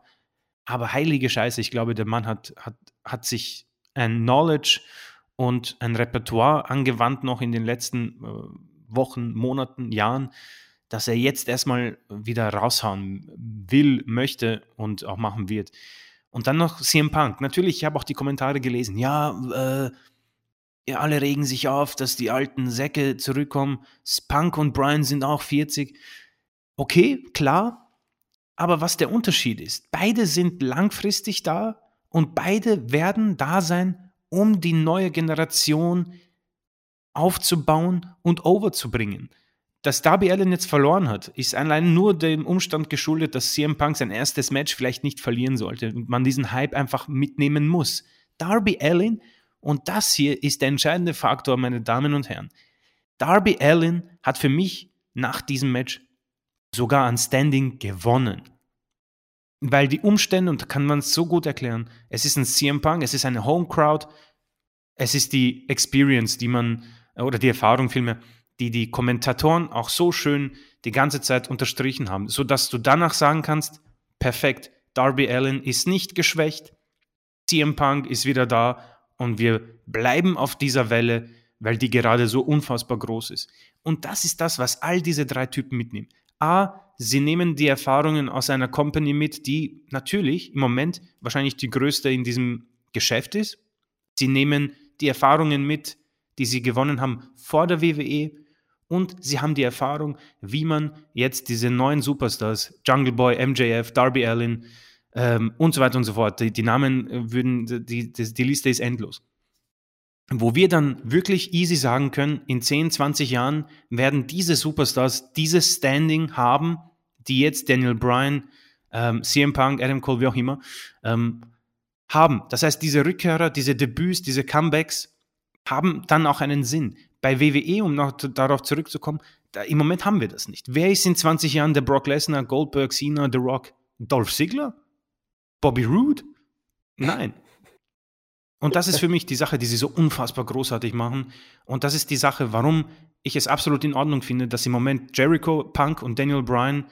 Aber heilige Scheiße, ich glaube, der Mann hat, hat, hat sich ein Knowledge und ein Repertoire angewandt noch in den letzten äh, Wochen, Monaten, Jahren, dass er jetzt erstmal wieder raushauen will, möchte und auch machen wird. Und dann noch CM Punk. Natürlich, ich habe auch die Kommentare gelesen. Ja, äh, ja, alle regen sich auf, dass die alten Säcke zurückkommen. Spunk und Brian sind auch 40. Okay, klar. Aber was der Unterschied ist, beide sind langfristig da und beide werden da sein, um die neue Generation aufzubauen und overzubringen. Dass Darby Allen jetzt verloren hat, ist allein nur dem Umstand geschuldet, dass CM Punk sein erstes Match vielleicht nicht verlieren sollte und man diesen Hype einfach mitnehmen muss. Darby Allen und das hier ist der entscheidende Faktor, meine Damen und Herren. Darby Allin hat für mich nach diesem Match sogar an Standing gewonnen. Weil die Umstände, und da kann man es so gut erklären, es ist ein CM Punk, es ist eine Home Crowd, es ist die Experience, die man, oder die Erfahrung vielmehr, die die Kommentatoren auch so schön die ganze Zeit unterstrichen haben, sodass du danach sagen kannst, perfekt, Darby Allin ist nicht geschwächt, CM Punk ist wieder da und wir bleiben auf dieser Welle, weil die gerade so unfassbar groß ist. Und das ist das, was all diese drei Typen mitnehmen. A, sie nehmen die Erfahrungen aus einer Company mit, die natürlich im Moment wahrscheinlich die größte in diesem Geschäft ist. Sie nehmen die Erfahrungen mit, die sie gewonnen haben vor der WWE und sie haben die Erfahrung, wie man jetzt diese neuen Superstars, Jungle Boy, MJF, Darby Allin, ähm, und so weiter und so fort. Die, die Namen äh, würden, die, die, die Liste ist endlos. Wo wir dann wirklich easy sagen können, in 10, 20 Jahren werden diese Superstars dieses Standing haben, die jetzt Daniel Bryan, ähm, CM Punk, Adam Cole, wie auch immer, ähm, haben. Das heißt, diese Rückkehrer, diese Debüts, diese Comebacks haben dann auch einen Sinn. Bei WWE, um noch darauf zurückzukommen, da, im Moment haben wir das nicht. Wer ist in 20 Jahren der Brock Lesnar, Goldberg, Cena, The Rock? Dolph Ziggler? Bobby Roode? Nein. Und das ist für mich die Sache, die sie so unfassbar großartig machen. Und das ist die Sache, warum ich es absolut in Ordnung finde, dass im Moment Jericho, Punk und Daniel Bryan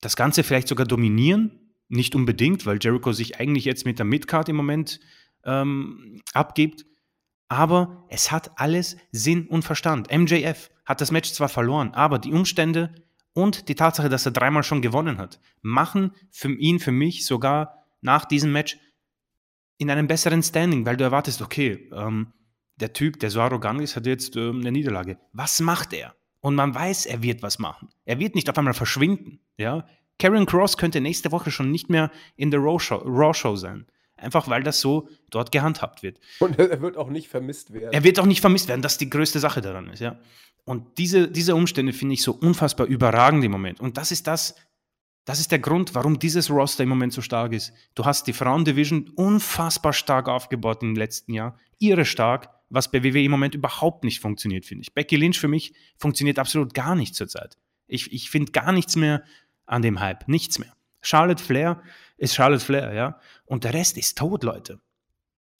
das Ganze vielleicht sogar dominieren. Nicht unbedingt, weil Jericho sich eigentlich jetzt mit der Midcard im Moment ähm, abgibt. Aber es hat alles Sinn und Verstand. MJF hat das Match zwar verloren, aber die Umstände und die Tatsache, dass er dreimal schon gewonnen hat, machen für ihn, für mich sogar nach diesem Match in einem besseren Standing, weil du erwartest, okay, ähm, der Typ, der so arrogant ist, hat jetzt ähm, eine Niederlage. Was macht er? Und man weiß, er wird was machen. Er wird nicht auf einmal verschwinden. Ja? Karen Cross könnte nächste Woche schon nicht mehr in der Raw Show, Raw sein. Einfach weil das so dort gehandhabt wird. Und er wird auch nicht vermisst werden. Er wird auch nicht vermisst werden, das ist die größte Sache daran ist, ja. Und diese, diese Umstände finde ich so unfassbar überragend im Moment. Und das ist das, das ist der Grund, warum dieses Roster im Moment so stark ist. Du hast die Frauendivision unfassbar stark aufgebaut im letzten Jahr. Ihre stark, was bei WWE im Moment überhaupt nicht funktioniert, finde ich. Becky Lynch für mich funktioniert absolut gar nicht zurzeit. Ich, ich finde gar nichts mehr an dem Hype. Nichts mehr. Charlotte Flair ist Charlotte Flair, ja. Und der Rest ist tot, Leute.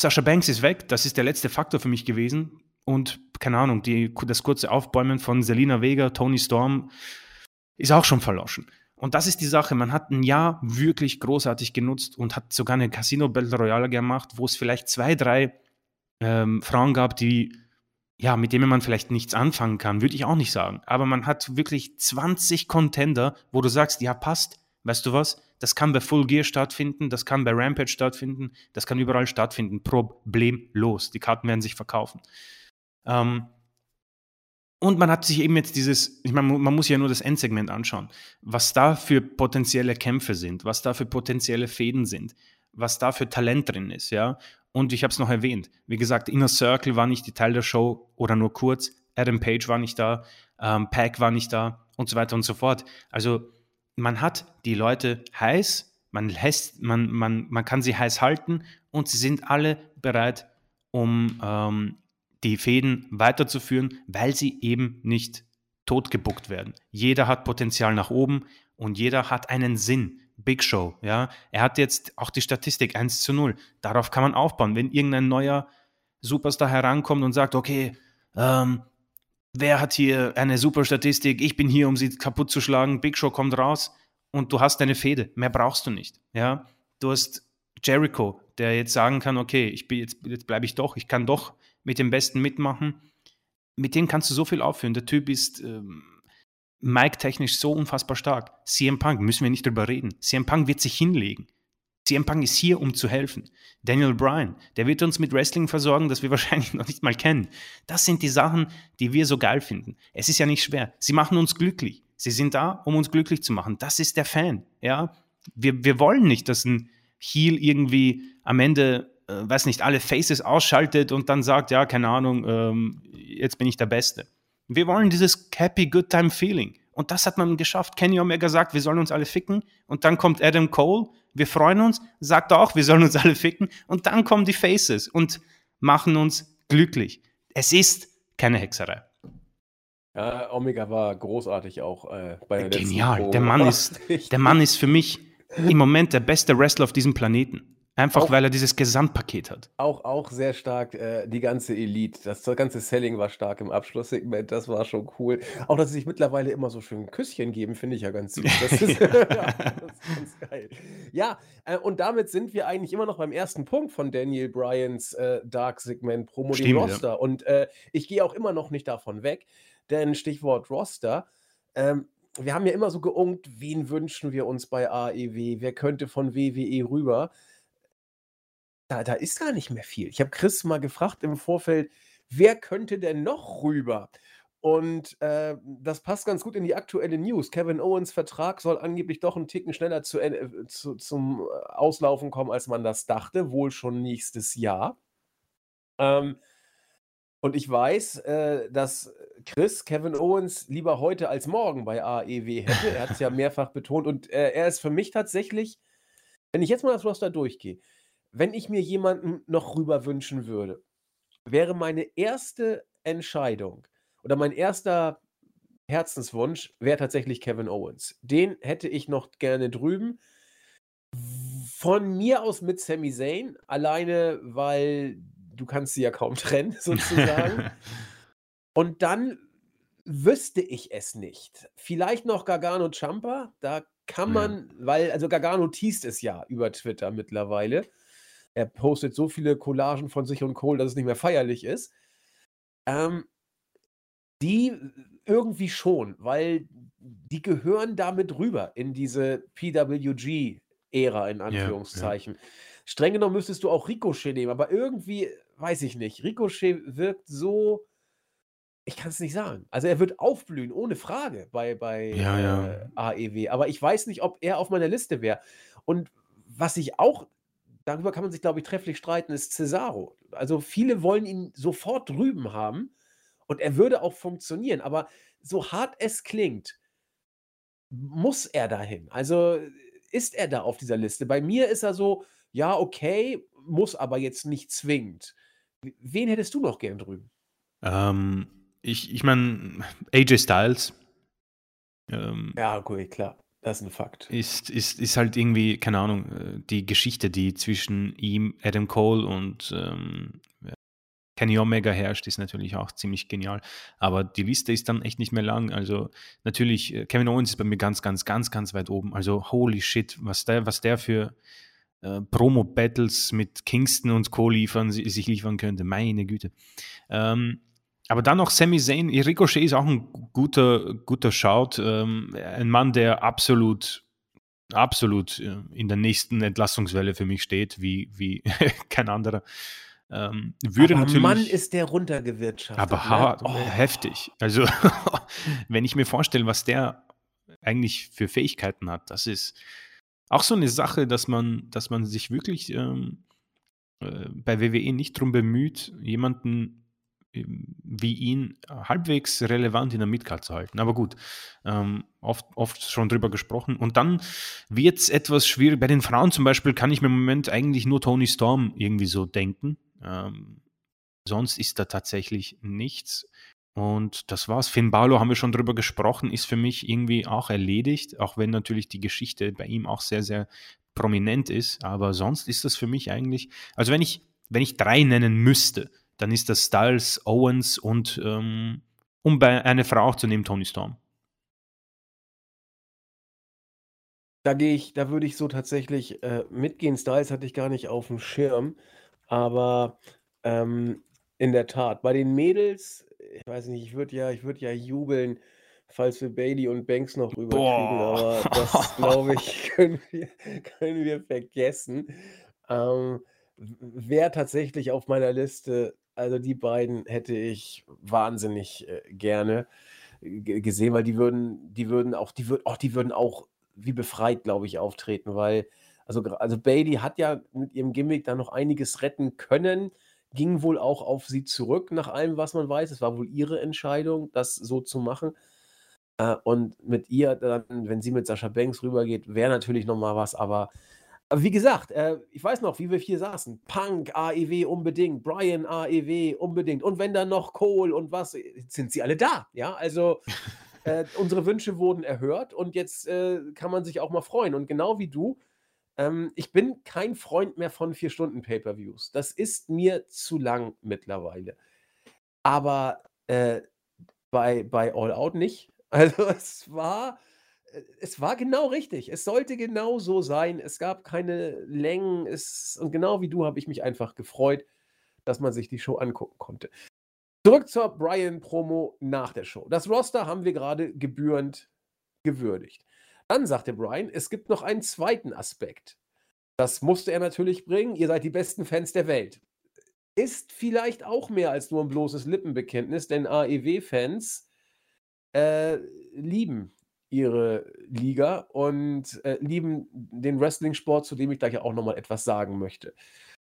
Sascha Banks ist weg, das ist der letzte Faktor für mich gewesen. Und keine Ahnung, die, das kurze Aufbäumen von Selina Vega, Tony Storm ist auch schon verloschen. Und das ist die Sache, man hat ein Jahr wirklich großartig genutzt und hat sogar eine Casino Battle Royale gemacht, wo es vielleicht zwei, drei ähm, Frauen gab, die, ja, mit denen man vielleicht nichts anfangen kann, würde ich auch nicht sagen. Aber man hat wirklich 20 Contender, wo du sagst, ja, passt, weißt du was? Das kann bei Full Gear stattfinden, das kann bei Rampage stattfinden, das kann überall stattfinden. Problemlos. Die Karten werden sich verkaufen. Ähm, und man hat sich eben jetzt dieses, ich meine, man muss ja nur das Endsegment anschauen, was da für potenzielle Kämpfe sind, was da für potenzielle Fäden sind, was da für Talent drin ist, ja. Und ich habe es noch erwähnt, wie gesagt, Inner Circle war nicht die Teil der Show oder nur kurz, Adam Page war nicht da, ähm, Pack war nicht da und so weiter und so fort. Also man hat die Leute heiß, man, lässt, man, man, man kann sie heiß halten und sie sind alle bereit, um ähm, die Fäden weiterzuführen, weil sie eben nicht totgebuckt werden. Jeder hat Potenzial nach oben und jeder hat einen Sinn. Big Show, ja. Er hat jetzt auch die Statistik 1 zu 0. Darauf kann man aufbauen. Wenn irgendein neuer Superstar herankommt und sagt, okay, ähm, wer hat hier eine super Statistik? Ich bin hier, um sie kaputt zu schlagen. Big Show kommt raus und du hast deine Fäde. Mehr brauchst du nicht, ja. Du hast Jericho, der jetzt sagen kann, okay, ich bin jetzt, jetzt bleibe ich doch, ich kann doch mit dem Besten mitmachen. Mit dem kannst du so viel aufführen. Der Typ ist ähm, Mike-technisch so unfassbar stark. CM Punk, müssen wir nicht drüber reden. CM Punk wird sich hinlegen. CM Punk ist hier, um zu helfen. Daniel Bryan, der wird uns mit Wrestling versorgen, das wir wahrscheinlich noch nicht mal kennen. Das sind die Sachen, die wir so geil finden. Es ist ja nicht schwer. Sie machen uns glücklich. Sie sind da, um uns glücklich zu machen. Das ist der Fan. Ja, wir, wir wollen nicht, dass ein Heel irgendwie am Ende weiß nicht, alle Faces ausschaltet und dann sagt, ja, keine Ahnung, ähm, jetzt bin ich der Beste. Wir wollen dieses Happy Good Time Feeling. Und das hat man geschafft. Kenny Omega sagt, wir sollen uns alle ficken. Und dann kommt Adam Cole, wir freuen uns, sagt auch, wir sollen uns alle ficken. Und dann kommen die Faces und machen uns glücklich. Es ist keine Hexerei. Ja, Omega war großartig auch äh, bei der Genial. Der Mann, ist, der Mann ist für mich im Moment der beste Wrestler auf diesem Planeten. Einfach auch, weil er dieses Gesamtpaket hat. Auch, auch sehr stark äh, die ganze Elite. Das, ganze Selling war stark im Abschlusssegment. Das war schon cool. Auch, dass sie sich mittlerweile immer so schön Küsschen geben, finde ich ja ganz süß. Das ist, ja, das ist ganz geil. Ja, äh, und damit sind wir eigentlich immer noch beim ersten Punkt von Daniel Bryans äh, Dark-Segment Promo dem Roster. Ja. Und äh, ich gehe auch immer noch nicht davon weg, denn Stichwort Roster. Ähm, wir haben ja immer so geungt, wen wünschen wir uns bei AEW? Wer könnte von WWE rüber? Da da ist gar nicht mehr viel. Ich habe Chris mal gefragt im Vorfeld: „Wer könnte denn noch rüber?“ Und, äh, das passt ganz gut in die aktuelle News. Kevin Owens Vertrag soll angeblich doch einen Ticken schneller zu äh, zu zum äh, Auslaufen kommen, als man das dachte, wohl schon nächstes Jahr. Ähm, und ich weiß, äh, dass Chris Kevin Owens lieber heute als morgen bei AEW hätte. Er hat es ja mehrfach betont und, äh, er ist für mich tatsächlich wenn ich jetzt mal das Roster durchgehe wenn ich mir jemanden noch rüber wünschen würde, wäre meine erste Entscheidung oder mein erster Herzenswunsch wäre tatsächlich Kevin Owens. Den hätte ich noch gerne drüben. Von mir aus mit Sami Zayn, alleine, weil du kannst sie ja kaum trennen, sozusagen. Und dann wüsste ich es nicht. Vielleicht noch Gargano Champa, da kann man, ja. weil, also Gargano teast es ja über Twitter mittlerweile. Er postet so viele Collagen von sich und Cole, dass es nicht mehr feierlich ist. Ähm, die irgendwie schon, weil die gehören damit rüber in diese PWG-Ära, in Anführungszeichen. Ja, ja. Streng genommen müsstest du auch Ricochet nehmen, aber irgendwie, weiß ich nicht. Ricochet wirkt so, ich kann es nicht sagen. Also er wird aufblühen, ohne Frage, bei, bei ja, ja. Äh, AEW. Aber ich weiß nicht, ob er auf meiner Liste wäre. Und was ich auch, darüber kann man sich, glaube ich, trefflich streiten, ist Cesaro. Also viele wollen ihn sofort drüben haben und er würde auch funktionieren. Aber so hart es klingt, muss er dahin. Also ist er da auf dieser Liste. Bei mir ist er so, ja, okay, muss aber jetzt nicht zwingend. Wen hättest du noch gern drüben? Ähm, ich, ich meine, AJ Styles. Ähm, ja, okay, klar. Das ist ein Fakt. Ist, ist, ist halt irgendwie, keine Ahnung, äh, die Geschichte, die zwischen ihm, Adam Cole und ähm, Kenny Omega herrscht, ist natürlich auch ziemlich genial. Aber die Liste ist dann echt nicht mehr lang. Also natürlich, äh, Kevin Owens ist bei mir ganz, ganz, ganz, ganz weit oben. Also holy shit, was der, was der für äh, Promo-Battles mit Kingston und Co. liefern, sich liefern könnte. Meine Güte. Ähm, aber dann noch Sami Zayn. Ricochet ist auch ein guter, guter Shout. Ähm, ein Mann, der absolut, absolut äh, in der nächsten Entlassungswelle für mich steht, wie, wie kein anderer. Ähm, würde aber natürlich, Mann ist der runtergewirtschaftet. Aber ne? hart, oh. heftig. Also, wenn ich mir vorstelle, was der eigentlich für Fähigkeiten hat, das ist auch so eine Sache, dass man, dass man sich wirklich ähm, äh, bei WWE nicht darum bemüht, jemanden wie ihn halbwegs relevant in der Midcard zu halten. Aber gut, ähm, oft, oft schon drüber gesprochen. Und dann wird es etwas schwierig. Bei den Frauen zum Beispiel kann ich mir im Moment eigentlich nur Tony Storm irgendwie so denken. Ähm, sonst ist da tatsächlich nichts. Und das war's. Finn Balor haben wir schon drüber gesprochen, ist für mich irgendwie auch erledigt, auch wenn natürlich die Geschichte bei ihm auch sehr, sehr prominent ist. Aber sonst ist das für mich eigentlich, also wenn ich, wenn ich drei nennen müsste, dann ist das Styles, Owens und ähm, um bei eine Frau auch zu nehmen, Tony Storm. Da gehe ich, da würde ich so tatsächlich äh, mitgehen. Styles hatte ich gar nicht auf dem Schirm, aber ähm, in der Tat, bei den Mädels, ich weiß nicht, ich würde ja, ich würde ja jubeln, falls wir Bailey und Banks noch rüberkriegen, aber das glaube ich, können wir, können wir vergessen. Ähm, wer tatsächlich auf meiner Liste also die beiden hätte ich wahnsinnig äh, gerne gesehen, weil die würden, die würden auch, die würden, auch, die würden auch wie befreit, glaube ich, auftreten, weil also, also Bailey hat ja mit ihrem Gimmick da noch einiges retten können, ging wohl auch auf sie zurück, nach allem, was man weiß. Es war wohl ihre Entscheidung, das so zu machen. Äh, und mit ihr dann, wenn sie mit Sascha Banks rübergeht, wäre natürlich nochmal was, aber aber wie gesagt, äh, ich weiß noch, wie wir hier saßen. Punk, AEW unbedingt, Brian AEW unbedingt. Und wenn dann noch Cole und was, äh, sind sie alle da. Ja, also äh, unsere Wünsche wurden erhört und jetzt äh, kann man sich auch mal freuen. Und genau wie du, ähm, ich bin kein Freund mehr von vier Stunden Pay-per-Views. Das ist mir zu lang mittlerweile. Aber äh, bei, bei All Out nicht. Also es war äh, es war genau richtig. Es sollte genau so sein. Es gab keine Längen. Es, und genau wie du habe ich mich einfach gefreut, dass man sich die Show angucken konnte. Zurück zur Brian-Promo nach der Show. Das Roster haben wir gerade gebührend gewürdigt. Dann sagte Brian, es gibt noch einen zweiten Aspekt. Das musste er natürlich bringen. Ihr seid die besten Fans der Welt. Ist vielleicht auch mehr als nur ein bloßes Lippenbekenntnis, denn AEW-Fans äh, lieben ihre Liga und äh, lieben den Wrestling-Sport, zu dem ich gleich auch nochmal etwas sagen möchte.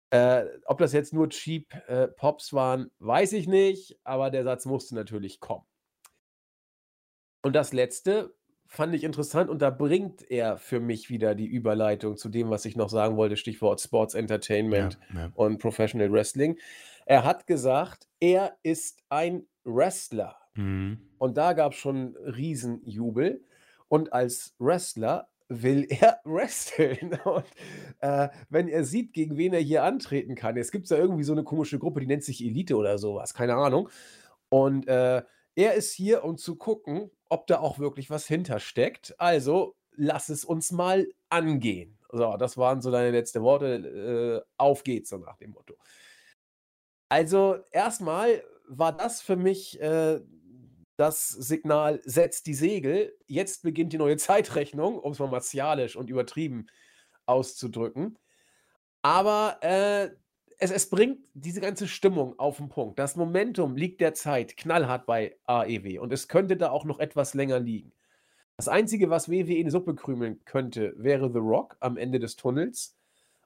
Äh, ob das jetzt nur Cheap äh, Pops waren, weiß ich nicht, aber der Satz musste natürlich kommen. Und das letzte fand ich interessant und da bringt er für mich wieder die Überleitung zu dem, was ich noch sagen wollte, Stichwort Sports Entertainment ja, ja. und Professional Wrestling. Er hat gesagt, er ist ein Wrestler. Mhm. Und da gab's schon Riesenjubel. Und als Wrestler will er wresteln. Und, äh, wenn er sieht, gegen wen er hier antreten kann es gibt ja irgendwie so eine komische Gruppe, die nennt sich Elite oder sowas, keine Ahnung. Und, äh, er ist hier, um zu gucken, ob da auch wirklich was hintersteckt. Also, lass es uns mal angehen. So, das waren so deine letzten Worte. Äh, auf geht's, so nach dem Motto. Also, erstmal war das für mich, äh, das Signal: „Setzt die Segel, jetzt beginnt die neue Zeitrechnung“, um es mal martialisch und übertrieben auszudrücken. Aber, äh, es es bringt diese ganze Stimmung auf 'n Punkt. Das Momentum liegt derzeit knallhart bei AEW und es könnte da auch noch etwas länger liegen. Das Einzige, was WWE in die Suppe krümeln könnte, wäre The Rock am Ende des Tunnels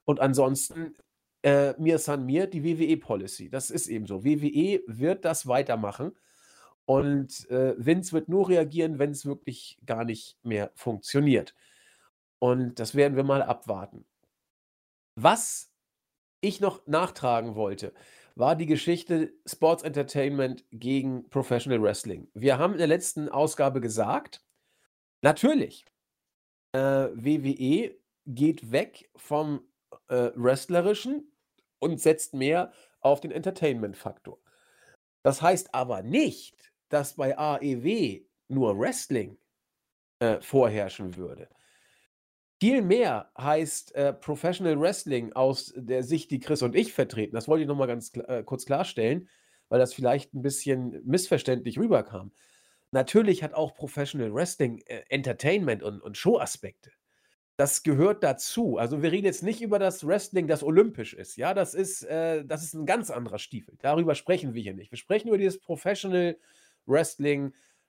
und ansonsten, äh, mir san mir, die WWE-Policy. Das ist eben so. WWE wird das weitermachen und, äh, Vince wird nur reagieren, wenn's wirklich gar nicht mehr funktioniert. Und das werden wir mal abwarten. Was ich noch nachtragen wollte, war die Geschichte Sports Entertainment gegen Professional Wrestling. Wir haben in der letzten Ausgabe gesagt natürlich, äh, WWE geht weg vom, äh, Wrestlerischen und setzt mehr auf den Entertainment-Faktor. Das heißt aber nicht, dass bei AEW nur Wrestling, äh, vorherrschen würde. Vielmehr heißt, äh, Professional Wrestling aus der Sicht, die Chris und ich vertreten das wollte ich noch mal ganz äh, kurz klarstellen, weil das vielleicht 'n bisschen missverständlich rüberkam. Natürlich hat auch Professional Wrestling, äh, Entertainment und und Showaspekte. Das gehört dazu. Also, wir reden jetzt nicht über das Wrestling, das olympisch ist, ja? Das ist äh, das ist 'n ganz anderer Stiefel. Darüber sprechen wir hier nicht. Wir sprechen über dieses Professional Wrestling,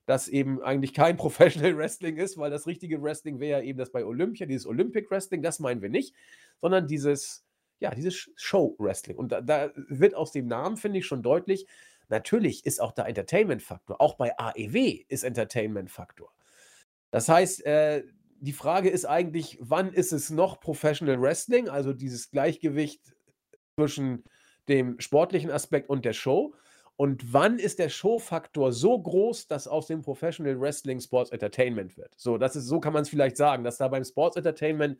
das eben eigentlich kein Professional Wrestling ist, weil das richtige Wrestling wäre ja eben das bei Olympia, dieses Olympic Wrestling, das meinen wir nicht, sondern dieses ja, dieses Sh Show-Wrestling. Und da da wird aus dem Namen, finde ich, schon deutlich, natürlich ist auch da Entertainment-Faktor. Auch bei AEW ist Entertainment-Faktor. Das heißt, äh, die Frage ist eigentlich, wann ist es noch Professional Wrestling, also dieses Gleichgewicht zwischen dem sportlichen Aspekt und der Show? Und wann ist der Showfaktor so groß, dass aus dem Professional Wrestling Sports Entertainment wird? So, das ist so kann man's vielleicht sagen, dass da beim Sports Entertainment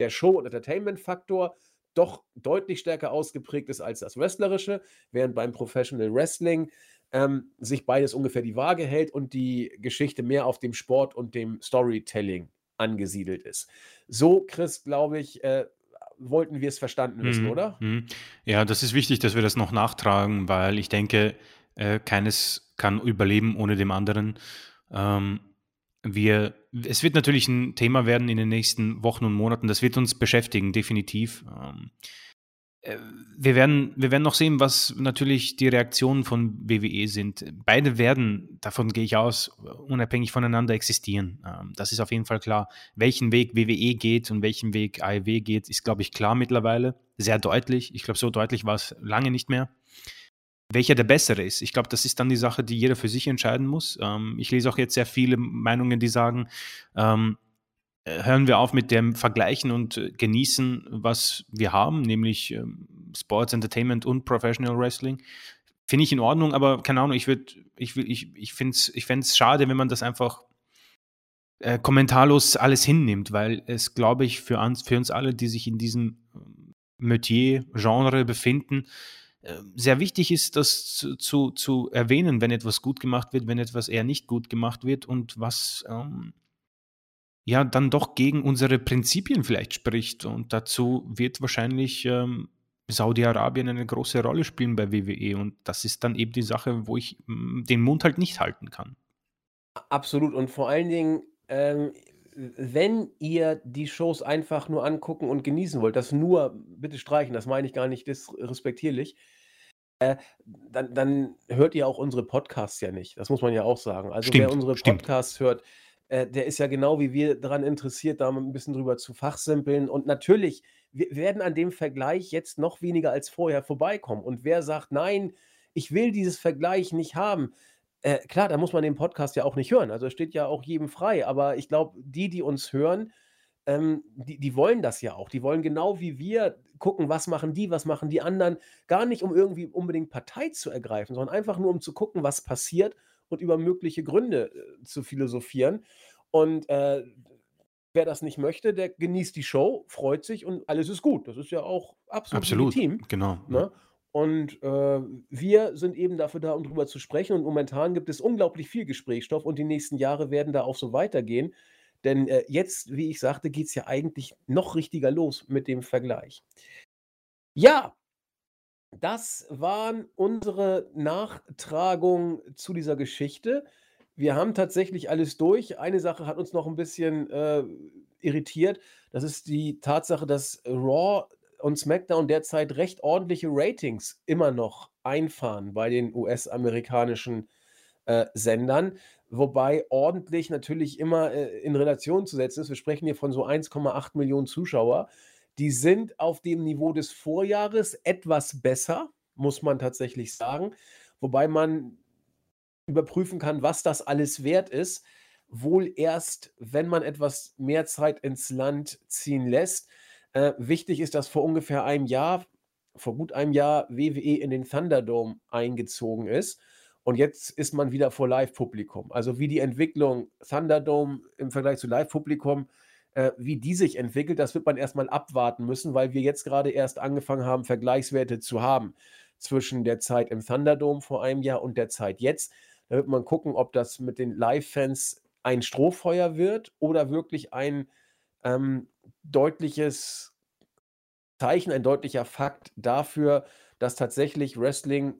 der Show und Entertainment-Faktor doch deutlich stärker ausgeprägt ist als das Wrestlerische, während beim Professional Wrestling, ähm, sich beides ungefähr die Waage hält und die Geschichte mehr auf dem Sport und dem Storytelling angesiedelt ist. So, Chris, glaube ich, äh, wollten wir es verstanden wissen, Mhm, oder? mhm. Ja, das ist wichtig, dass wir das noch nachtragen, weil ich denke, äh, keines kann überleben ohne dem anderen. Ähm, wir es wird natürlich 'n Thema werden in den nächsten Wochen und Monaten. Das wird uns beschäftigen, definitiv. Ähm, äh, wir werden wir werden noch sehen, was natürlich die Reaktionen von WWE sind. Beide werden, davon gehe ich aus, unabhängig voneinander existieren. Ähm, das ist auf jeden Fall klar. Welchen Weg WWE geht und welchen Weg AEW geht, ist, glaube ich, klar mittlerweile. Sehr deutlich. Ich glaube, so deutlich war's lange nicht mehr. Welcher der bessere ist, ich glaube, das ist dann die Sache, die jeder für sich entscheiden muss. Ähm, ich lese auch jetzt sehr viele Meinungen, die sagen, ähm, äh, hören wir auf mit dem Vergleichen und äh, genießen, was wir haben, nämlich, ähm, Sports Entertainment und Professional Wrestling. Finde ich in Ordnung, aber keine Ahnung, ich würde ich ich ich finde es ich fände es schade, wenn man das einfach äh, kommentarlos alles hinnimmt, weil es, glaube ich, für ans für uns alle, die sich in diesem Metier, Genre befinden, äh, sehr wichtig ist, das zu zu zu erwähnen, wenn etwas gut gemacht wird, wenn etwas eher nicht gut gemacht wird und was, ähm ja, dann doch gegen unsere Prinzipien vielleicht spricht. Und dazu wird wahrscheinlich, ähm, Saudi-Arabien eine große Rolle spielen bei WWE. Und das ist dann eben die Sache, wo ich, hm, den Mund halt nicht halten kann. Absolut und vor allen Dingen, ähm, wenn ihr die Shows einfach nur angucken und genießen wollt, das nur bitte streichen, das meine ich gar nicht disrespektierlich, äh, dann dann hört ihr auch unsere Podcasts ja nicht. Das muss man ja auch sagen. Also, wer Stimmt, unsere stimmt. Podcasts hört, äh, der ist ja genau wie wir daran interessiert, da mal 'n bisschen drüber zu fachsimpeln. Und natürlich, wir werden an dem Vergleich jetzt noch weniger als vorher vorbeikommen. Und wer sagt: „Nein, ich will dieses Vergleich nicht haben“, äh, klar, da muss man den Podcast ja auch nicht hören. Also, steht ja auch jedem frei. Aber ich glaube, die, die uns hören, ähm, die, die wollen das ja auch. Die wollen genau wie wir gucken, was machen die, was machen die anderen. Gar nicht, um irgendwie unbedingt Partei zu ergreifen, sondern einfach nur, um zu gucken, was passiert und über mögliche Gründe äh, zu philosophieren. Und äh, wer das nicht möchte, der genießt die Show, freut sich und alles ist gut. Das ist ja auch absolut, Absolut, legitim. genau. Ne? Und äh, wir sind eben dafür da, um drüber zu sprechen. Und momentan gibt es unglaublich viel Gesprächsstoff und die nächsten Jahre werden da auch so weitergehen. Denn äh, jetzt, wie ich sagte, geht es ja eigentlich noch richtiger los mit dem Vergleich. Ja, das waren unsere Nachtragungen zu dieser Geschichte. Wir haben tatsächlich alles durch. Eine Sache hat uns noch ein bisschen äh, irritiert. Das ist die Tatsache, dass Raw und SmackDown derzeit recht ordentliche Ratings immer noch einfahren bei den US-amerikanischen äh, Sendern. Wobei ordentlich natürlich immer äh, in Relation zu setzen ist. Wir sprechen hier von so 1,8 Millionen Zuschauer. Die sind auf dem Niveau des Vorjahres etwas besser, muss man tatsächlich sagen. Wobei man überprüfen kann, was das alles wert ist. Wohl erst, wenn man etwas mehr Zeit ins Land ziehen lässt. Äh, wichtig ist, dass vor ungefähr einem Jahr, vor gut einem Jahr, WWE in den Thunderdome eingezogen ist. Und jetzt ist man wieder vor Live-Publikum. Also wie die Entwicklung Thunderdome im Vergleich zu Live-Publikum, wie die sich entwickelt, das wird man erstmal abwarten müssen, weil wir jetzt gerade erst angefangen haben, Vergleichswerte zu haben zwischen der Zeit im Thunderdome vor einem Jahr und der Zeit jetzt. Da wird man gucken, ob das mit den Live-Fans ein Strohfeuer wird oder wirklich ein ähm, deutliches Zeichen, ein deutlicher Fakt dafür, dass tatsächlich Wrestling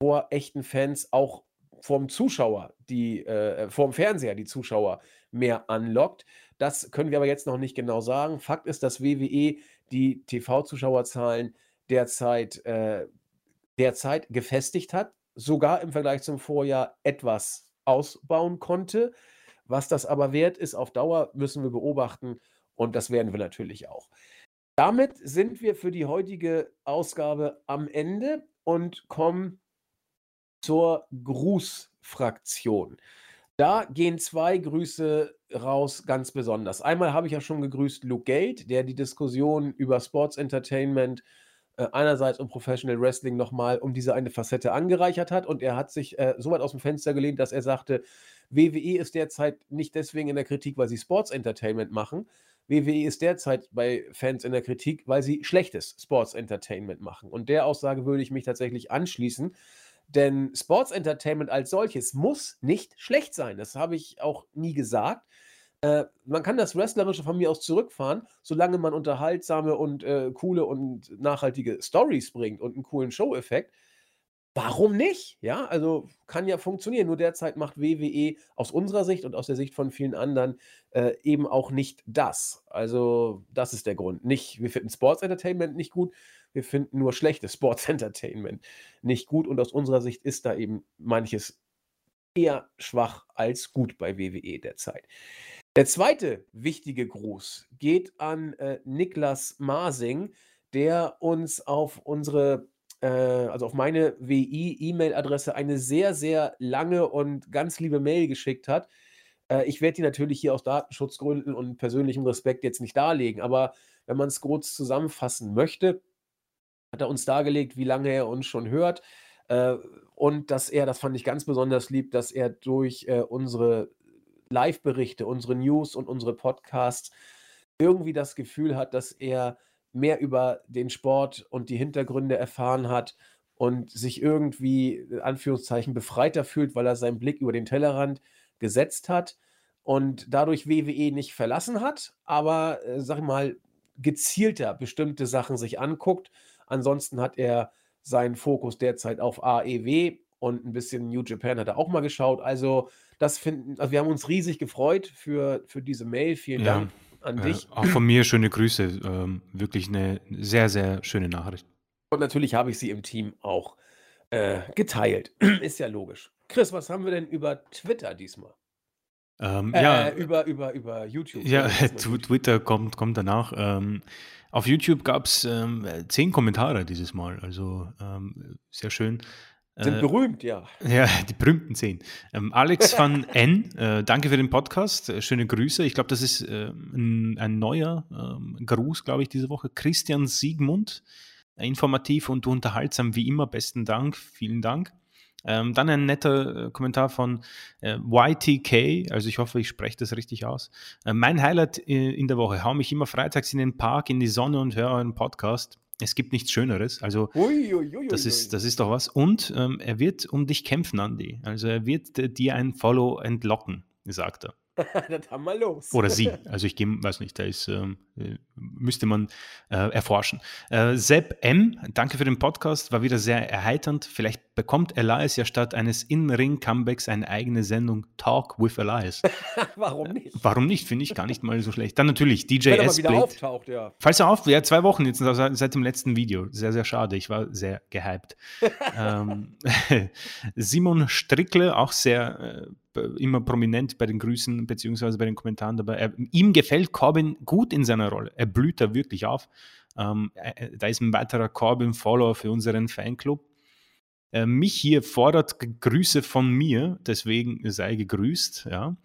vor echten Fans auch vom Zuschauer, die äh, vom Fernseher die Zuschauer mehr anlockt. Das können wir aber jetzt noch nicht genau sagen. Fakt ist, dass WWE die TV-Zuschauerzahlen derzeit, äh, derzeit gefestigt hat, sogar im Vergleich zum Vorjahr etwas ausbauen konnte. Was das aber wert ist auf Dauer, müssen wir beobachten und das werden wir natürlich auch. Damit sind wir für die heutige Ausgabe am Ende und kommen zur Grußfraktion. Da gehen zwei Grüße raus, ganz besonders. Einmal habe ich ja schon gegrüßt Luke Gate, der die Diskussion über Sports Entertainment äh, einerseits und Professional Wrestling nochmal um diese eine Facette angereichert hat. Und er hat sich äh, so weit aus dem Fenster gelehnt, dass er sagte, WWE ist derzeit nicht deswegen in der Kritik, weil sie Sports Entertainment machen. WWE ist derzeit bei Fans in der Kritik, weil sie schlechtes Sports Entertainment machen. Und der Aussage würde ich mich tatsächlich anschließen. Denn Sports Entertainment als solches muss nicht schlecht sein. Das habe ich auch nie gesagt. Äh, man kann das Wrestlerische von mir aus zurückfahren, solange man unterhaltsame und äh, coole und nachhaltige Stories bringt und einen coolen Show-Effekt. Warum nicht? Ja, also kann ja funktionieren. Nur derzeit macht WWE aus unserer Sicht und aus der Sicht von vielen anderen äh, eben auch nicht das. Also, das ist der Grund. Nicht, wir finden Sports Entertainment nicht gut, wir finden nur schlechtes Sports Entertainment nicht gut. Und aus unserer Sicht ist da eben manches eher schwach als gut bei WWE derzeit. Der zweite wichtige Gruß geht an äh, Niklas Masing, der uns auf unsere, äh, also auf meine WI-E-Mail-Adresse eine sehr, sehr lange und ganz liebe Mail geschickt hat. Äh, ich werde die natürlich hier aus Datenschutzgründen und persönlichem Respekt jetzt nicht darlegen, aber wenn man es kurz zusammenfassen möchte, hat er uns dargelegt, wie lange er uns schon hört. Äh, und dass er, das fand ich ganz besonders lieb, dass er durch äh, unsere Live-Berichte, unsere News und unsere Podcasts irgendwie das Gefühl hat, dass er mehr über den Sport und die Hintergründe erfahren hat und sich irgendwie, Anführungszeichen, befreiter fühlt, weil er seinen Blick über den Tellerrand gesetzt hat und dadurch WWE nicht verlassen hat, aber, äh, sag ich mal, gezielter bestimmte Sachen sich anguckt. Ansonsten hat er seinen Fokus derzeit auf AEW und ein bisschen New Japan hat er auch mal geschaut. Also das finden, also wir haben uns riesig gefreut für, für diese Mail. Vielen Ja, Dank an äh, dich. auch von mir schöne Grüße. Ähm, wirklich eine sehr, sehr schöne Nachricht. Und natürlich habe ich sie im Team auch äh, geteilt. Ist ja logisch. Chris, was haben wir denn über Twitter diesmal? Ähm, Äh, ja, äh, über, über, über YouTube. ja, Tw- YouTube. Twitter kommt, kommt danach. Ähm, auf YouTube gab es ähm, zehn Kommentare dieses Mal, also ähm, sehr schön. Sind Äh, berühmt, ja. ja, die berühmten 10. Ähm, Alex van N, äh, danke für den Podcast. Äh, schöne Grüße. Ich glaube, das ist äh, ein, ein neuer ähm, Gruß, glaube ich, diese Woche. Christian Siegmund, informativ und unterhaltsam wie immer. Besten Dank, vielen Dank. Ähm, dann ein netter äh, Kommentar von äh, YTK, also ich hoffe, ich spreche das richtig aus. Äh, mein Highlight äh, in der Woche, hau mich immer freitags in den Park, in die Sonne und höre euren Podcast. Es gibt nichts Schöneres. Also Ui, ui, ui, das ist, das ist doch was. Und ähm, er wird um dich kämpfen, Andy. Also er wird äh, dir ein Follow entlocken, sagt er. das haben wir los. Oder sie. Also ich geh, weiß nicht, da ist, ähm, äh, müsste man äh, erforschen. Äh, Sepp M., danke für den Podcast, war wieder sehr erheiternd. Vielleicht bekommt Elias ja statt eines In-Ring-Comebacks eine eigene Sendung Talk with Elias. Warum nicht? Warum nicht? Finde ich gar nicht mal so schlecht. Dann natürlich DJ Wenn er S-Blade. auftaucht, ja. Falls er auf, ja, zwei Wochen jetzt seit, seit dem letzten Video. Sehr, sehr schade. Ich war sehr gehypt. ähm, Simon Strickle, auch sehr äh, immer prominent bei den Grüßen beziehungsweise bei den Kommentaren dabei. Er, ihm gefällt Corbin gut in seiner Rolle. Er blüht da wirklich auf. Ähm, äh, da ist ein weiterer Corbin-Follower für unseren Fanclub. Äh, mich hier fordert Grüße von mir, deswegen sei gegrüßt. Ja.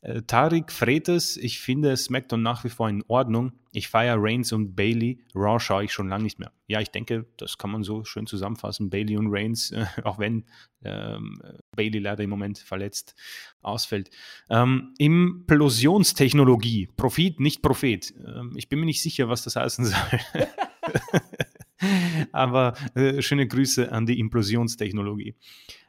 Äh, Tarik Fretes, ich finde SmackDown nach wie vor in Ordnung. Ich feiere Reigns und Bailey. Raw schaue ich schon lange nicht mehr. Ja, ich denke, das kann man so schön zusammenfassen. Bailey und Reigns, äh, auch wenn ähm, Bailey leider im Moment verletzt ausfällt. Ähm, Implosionstechnologie, Profit, nicht Prophet. Ähm, ich bin mir nicht sicher, was das heißen soll. Aber äh, schöne Grüße an die Implosionstechnologie.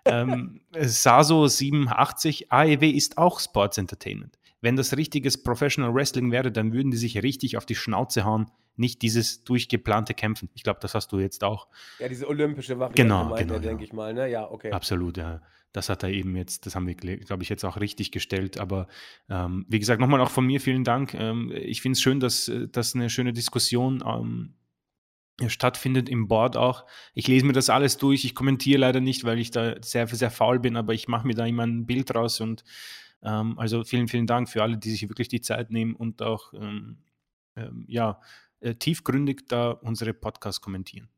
Ähm, Saso 87, AEW ist auch Sports Entertainment. Wenn das richtiges Professional Wrestling wäre, dann würden die sich richtig auf die Schnauze hauen, nicht dieses durchgeplante Kämpfen. Ich glaube, das hast du jetzt auch. Ja, diese olympische Variante Genau, genau, er, denke genau. ich mal. Ne? Ja, okay. Absolut, ja. Das hat er eben jetzt, das haben wir, glaube ich, jetzt auch richtig gestellt. Aber ähm, wie gesagt, nochmal auch von mir vielen Dank. Ähm, ich finde es schön, dass, äh, dass eine schöne Diskussion ähm, stattfindet im Board auch. Ich lese mir das alles durch. Ich kommentiere leider nicht, weil ich da sehr, sehr faul bin, aber ich mache mir da immer ein Bild raus und ähm, also vielen, vielen Dank für alle, die sich wirklich die Zeit nehmen und auch ähm, ähm, ja, äh, tiefgründig da unsere Podcasts kommentieren.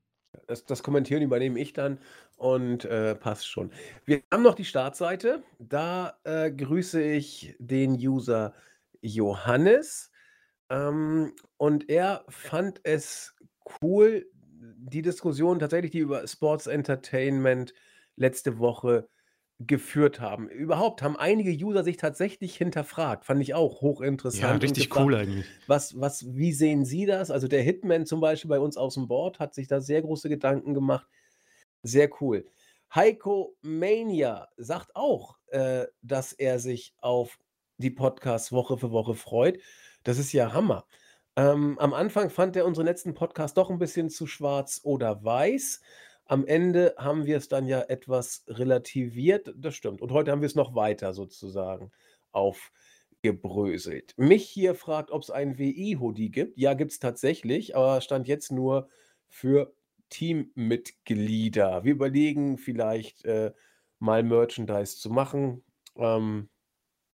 Das, das Kommentieren übernehme ich dann und äh, passt schon. Wir haben noch die Startseite. Da äh, grüße ich den User Johannes. Ähm, und er fand es cool, die Diskussion tatsächlich, die über Sports Entertainment letzte Woche geführt haben. Überhaupt haben einige User sich tatsächlich hinterfragt. Fand ich auch hochinteressant. Ja, richtig gefragt, cool eigentlich. Was, was, wie sehen Sie das? Also der Hitman zum Beispiel bei uns aus dem Board hat sich da sehr große Gedanken gemacht. Sehr cool. Heiko Mania sagt auch, äh, dass er sich auf die Podcasts Woche für Woche freut. Das ist ja Hammer. Ähm, am Anfang fand er unseren letzten Podcast doch ein bisschen zu schwarz oder weiß. Am Ende haben wir es dann ja etwas relativiert. Das stimmt. Und heute haben wir es noch weiter sozusagen aufgebröselt. Mich hier fragt, ob es einen WI-Hoodie gibt. Ja, gibt es tatsächlich, aber stand jetzt nur für Teammitglieder. Wir überlegen vielleicht äh, mal Merchandise zu machen. Ähm,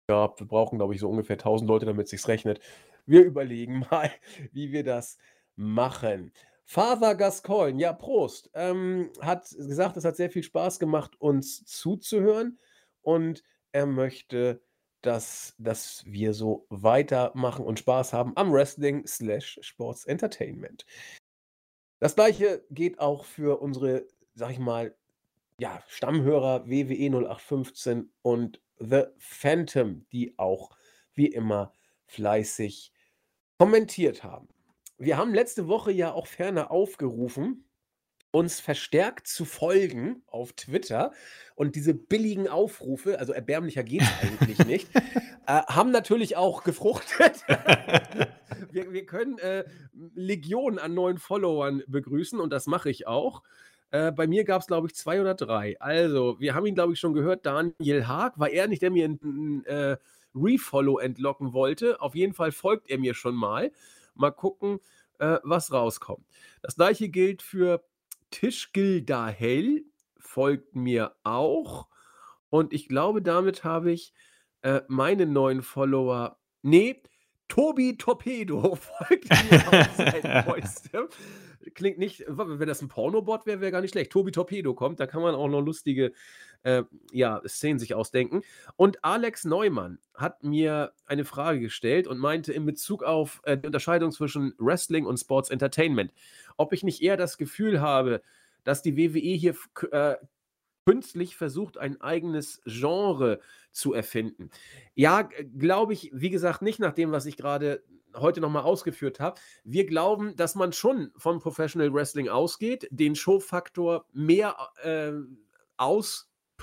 ja, wir brauchen, glaube ich, so ungefähr 1000 Leute, damit es sich rechnet. Wir überlegen mal, wie wir das machen. Father Gascoigne, ja, Prost, ähm, hat gesagt, es hat sehr viel Spaß gemacht, uns zuzuhören und er möchte, dass, dass wir so weitermachen und Spaß haben am Wrestling slash Sports Entertainment. Das gleiche geht auch für unsere, sag ich mal, ja, Stammhörer WWE 0815 und The Phantom, die auch wie immer fleißig kommentiert haben. Wir haben letzte Woche ja auch ferner aufgerufen, uns verstärkt zu folgen auf Twitter. Und diese billigen Aufrufe, also erbärmlicher geht es eigentlich nicht, äh, haben natürlich auch gefruchtet. wir, wir können äh, Legionen an neuen Followern begrüßen und das mache ich auch. Äh, bei mir gab es, glaube ich, zwei oder drei. Also, wir haben ihn, glaube ich, schon gehört. Daniel Haag. War er nicht, der mir ein, ein äh, Refollow entlocken wollte? Auf jeden Fall folgt er mir schon mal. Mal gucken, äh, was rauskommt. Das gleiche gilt für Tischgildahel. Folgt mir auch. Und ich glaube, damit habe ich äh, meine neuen Follower. Nee, Tobi Torpedo folgt mir seinen Post. Klingt nicht, wenn das ein Pornobot wäre, wäre gar nicht schlecht. Tobi Torpedo kommt, da kann man auch noch lustige äh, ja, Szenen sich ausdenken. Und Alex Neumann hat mir eine Frage gestellt und meinte in Bezug auf äh, die Unterscheidung zwischen Wrestling und Sports Entertainment, ob ich nicht eher das Gefühl habe, dass die WWE hier äh, künstlich versucht, ein eigenes Genre zu erfinden. Ja, glaube ich, wie gesagt, nicht nach dem, was ich gerade heute nochmal ausgeführt habe. Wir glauben, dass man schon von Professional Wrestling ausgeht, den Showfaktor mehr äh,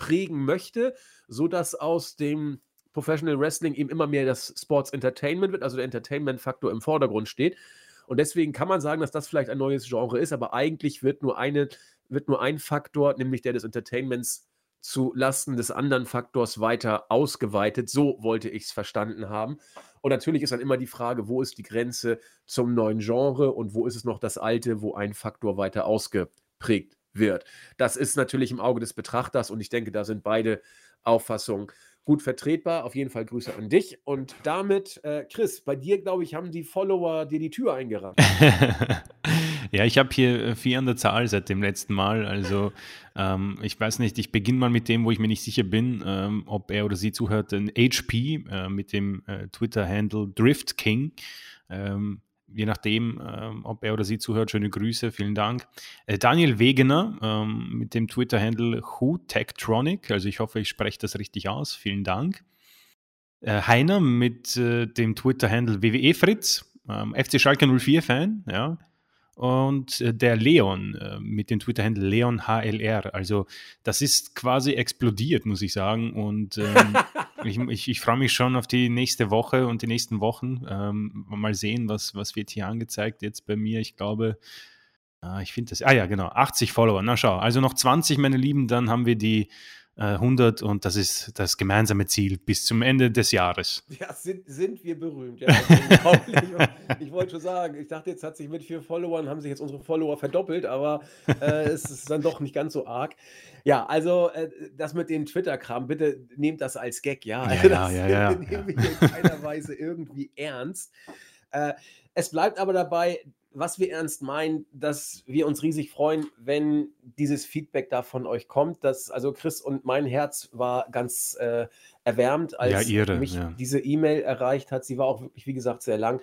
ausprägen möchte, sodass aus dem Professional Wrestling eben immer mehr das Sports Entertainment wird, also der Entertainment-Faktor im Vordergrund steht. Und deswegen kann man sagen, dass das vielleicht ein neues Genre ist, aber eigentlich wird nur eine wird nur ein Faktor, nämlich der des Entertainments, zu Lasten des anderen Faktors weiter ausgeweitet. So wollte ich es verstanden haben. Und natürlich ist dann immer die Frage, wo ist die Grenze zum neuen Genre und wo ist es noch das alte, wo ein Faktor weiter ausgeprägt wird. Das ist natürlich im Auge des Betrachters und ich denke, da sind beide Auffassungen gut vertretbar. Auf jeden Fall Grüße an dich. Und damit, äh, Chris, bei dir, glaube ich, haben die Follower dir die Tür eingerannt. Ja, ich habe hier äh, vier an der Zahl seit dem letzten Mal. Also ähm, ich weiß nicht, ich beginne mal mit dem, wo ich mir nicht sicher bin, ähm, ob er oder sie zuhört. Ein HP äh, mit dem äh, Twitter-Handle Drift King. Ähm, je nachdem, ähm, ob er oder sie zuhört, schöne Grüße, vielen Dank. Äh, Daniel Wegener ähm, mit dem Twitter-Handle Who Tektronic, also ich hoffe, ich spreche das richtig aus, vielen Dank. Äh, Heiner mit äh, dem Twitter-Handle WWE Fritz, ähm, FC Schalke 04-Fan, ja und äh, der Leon äh, mit dem Twitter-Handle Leon HLR. Also das ist quasi explodiert, muss ich sagen. Und ähm, ich, ich, ich freue mich schon auf die nächste Woche und die nächsten Wochen. Ähm, mal sehen, was, was wird hier angezeigt jetzt bei mir. Ich glaube, äh, ich finde das, ah ja, genau, 80 Follower. Na schau, also noch 20, meine Lieben, dann haben wir die 100 äh, und das ist das gemeinsame Ziel bis zum Ende des Jahres. Ja, sind, sind wir berühmt. Ja, ich wollte schon sagen, ich dachte, jetzt hat sich mit vier Followern, haben sich jetzt unsere Follower verdoppelt, aber äh, es ist dann doch nicht ganz so arg. Ja, also äh, das mit dem Twitter-Kram, bitte nehmt das als Gag, ja. Also, ja, das ja, ja, ja, nehmen wir in keiner Weise irgendwie ernst. Äh, es bleibt aber dabei, was wir ernst meinen, dass wir uns riesig freuen, wenn dieses Feedback da von euch kommt. Dass, also Chris und mein Herz war ganz äh, erwärmt, als ja, ihre, mich ja. diese E-Mail erreicht hat. Sie war auch wirklich, wie gesagt, sehr lang.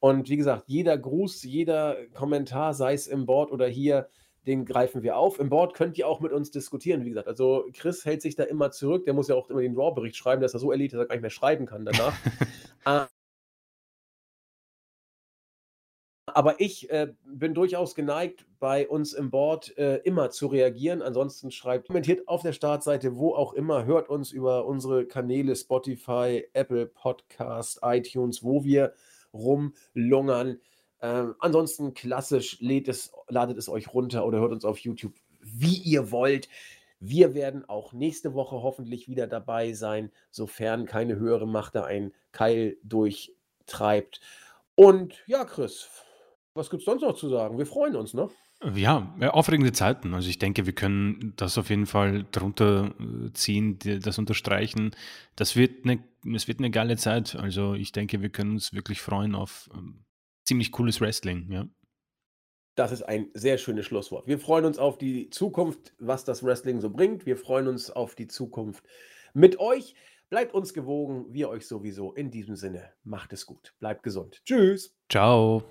Und wie gesagt, jeder Gruß, jeder Kommentar, sei es im Board oder hier, den greifen wir auf. Im Board könnt ihr auch mit uns diskutieren, wie gesagt. Also Chris hält sich da immer zurück. Der muss ja auch immer den Raw-Bericht schreiben, dass er so erledigt, dass er gar nicht mehr schreiben kann danach. aber ich äh, bin durchaus geneigt, bei uns im Board äh, immer zu reagieren. Ansonsten schreibt, kommentiert auf der Startseite, wo auch immer, hört uns über unsere Kanäle Spotify, Apple Podcast, iTunes, wo wir rumlungern. Ähm, ansonsten klassisch lädt es, ladet es euch runter oder hört uns auf YouTube, wie ihr wollt. Wir werden auch nächste Woche hoffentlich wieder dabei sein, sofern keine höhere Macht da einen Keil durchtreibt. Und ja, Chris, was gibt es sonst noch zu sagen? Wir freuen uns, ne? Ja, aufregende Zeiten. Also ich denke, wir können das auf jeden Fall drunter äh, ziehen, das unterstreichen. Das wird eine, es wird eine geile Zeit. Also ich denke, wir können uns wirklich freuen auf ähm, ziemlich cooles Wrestling, ja. Das ist ein sehr schönes Schlusswort. Wir freuen uns auf die Zukunft, was das Wrestling so bringt. Wir freuen uns auf die Zukunft mit euch. Bleibt uns gewogen, wir euch sowieso. In diesem Sinne, macht es gut. Bleibt gesund. Tschüss. Ciao.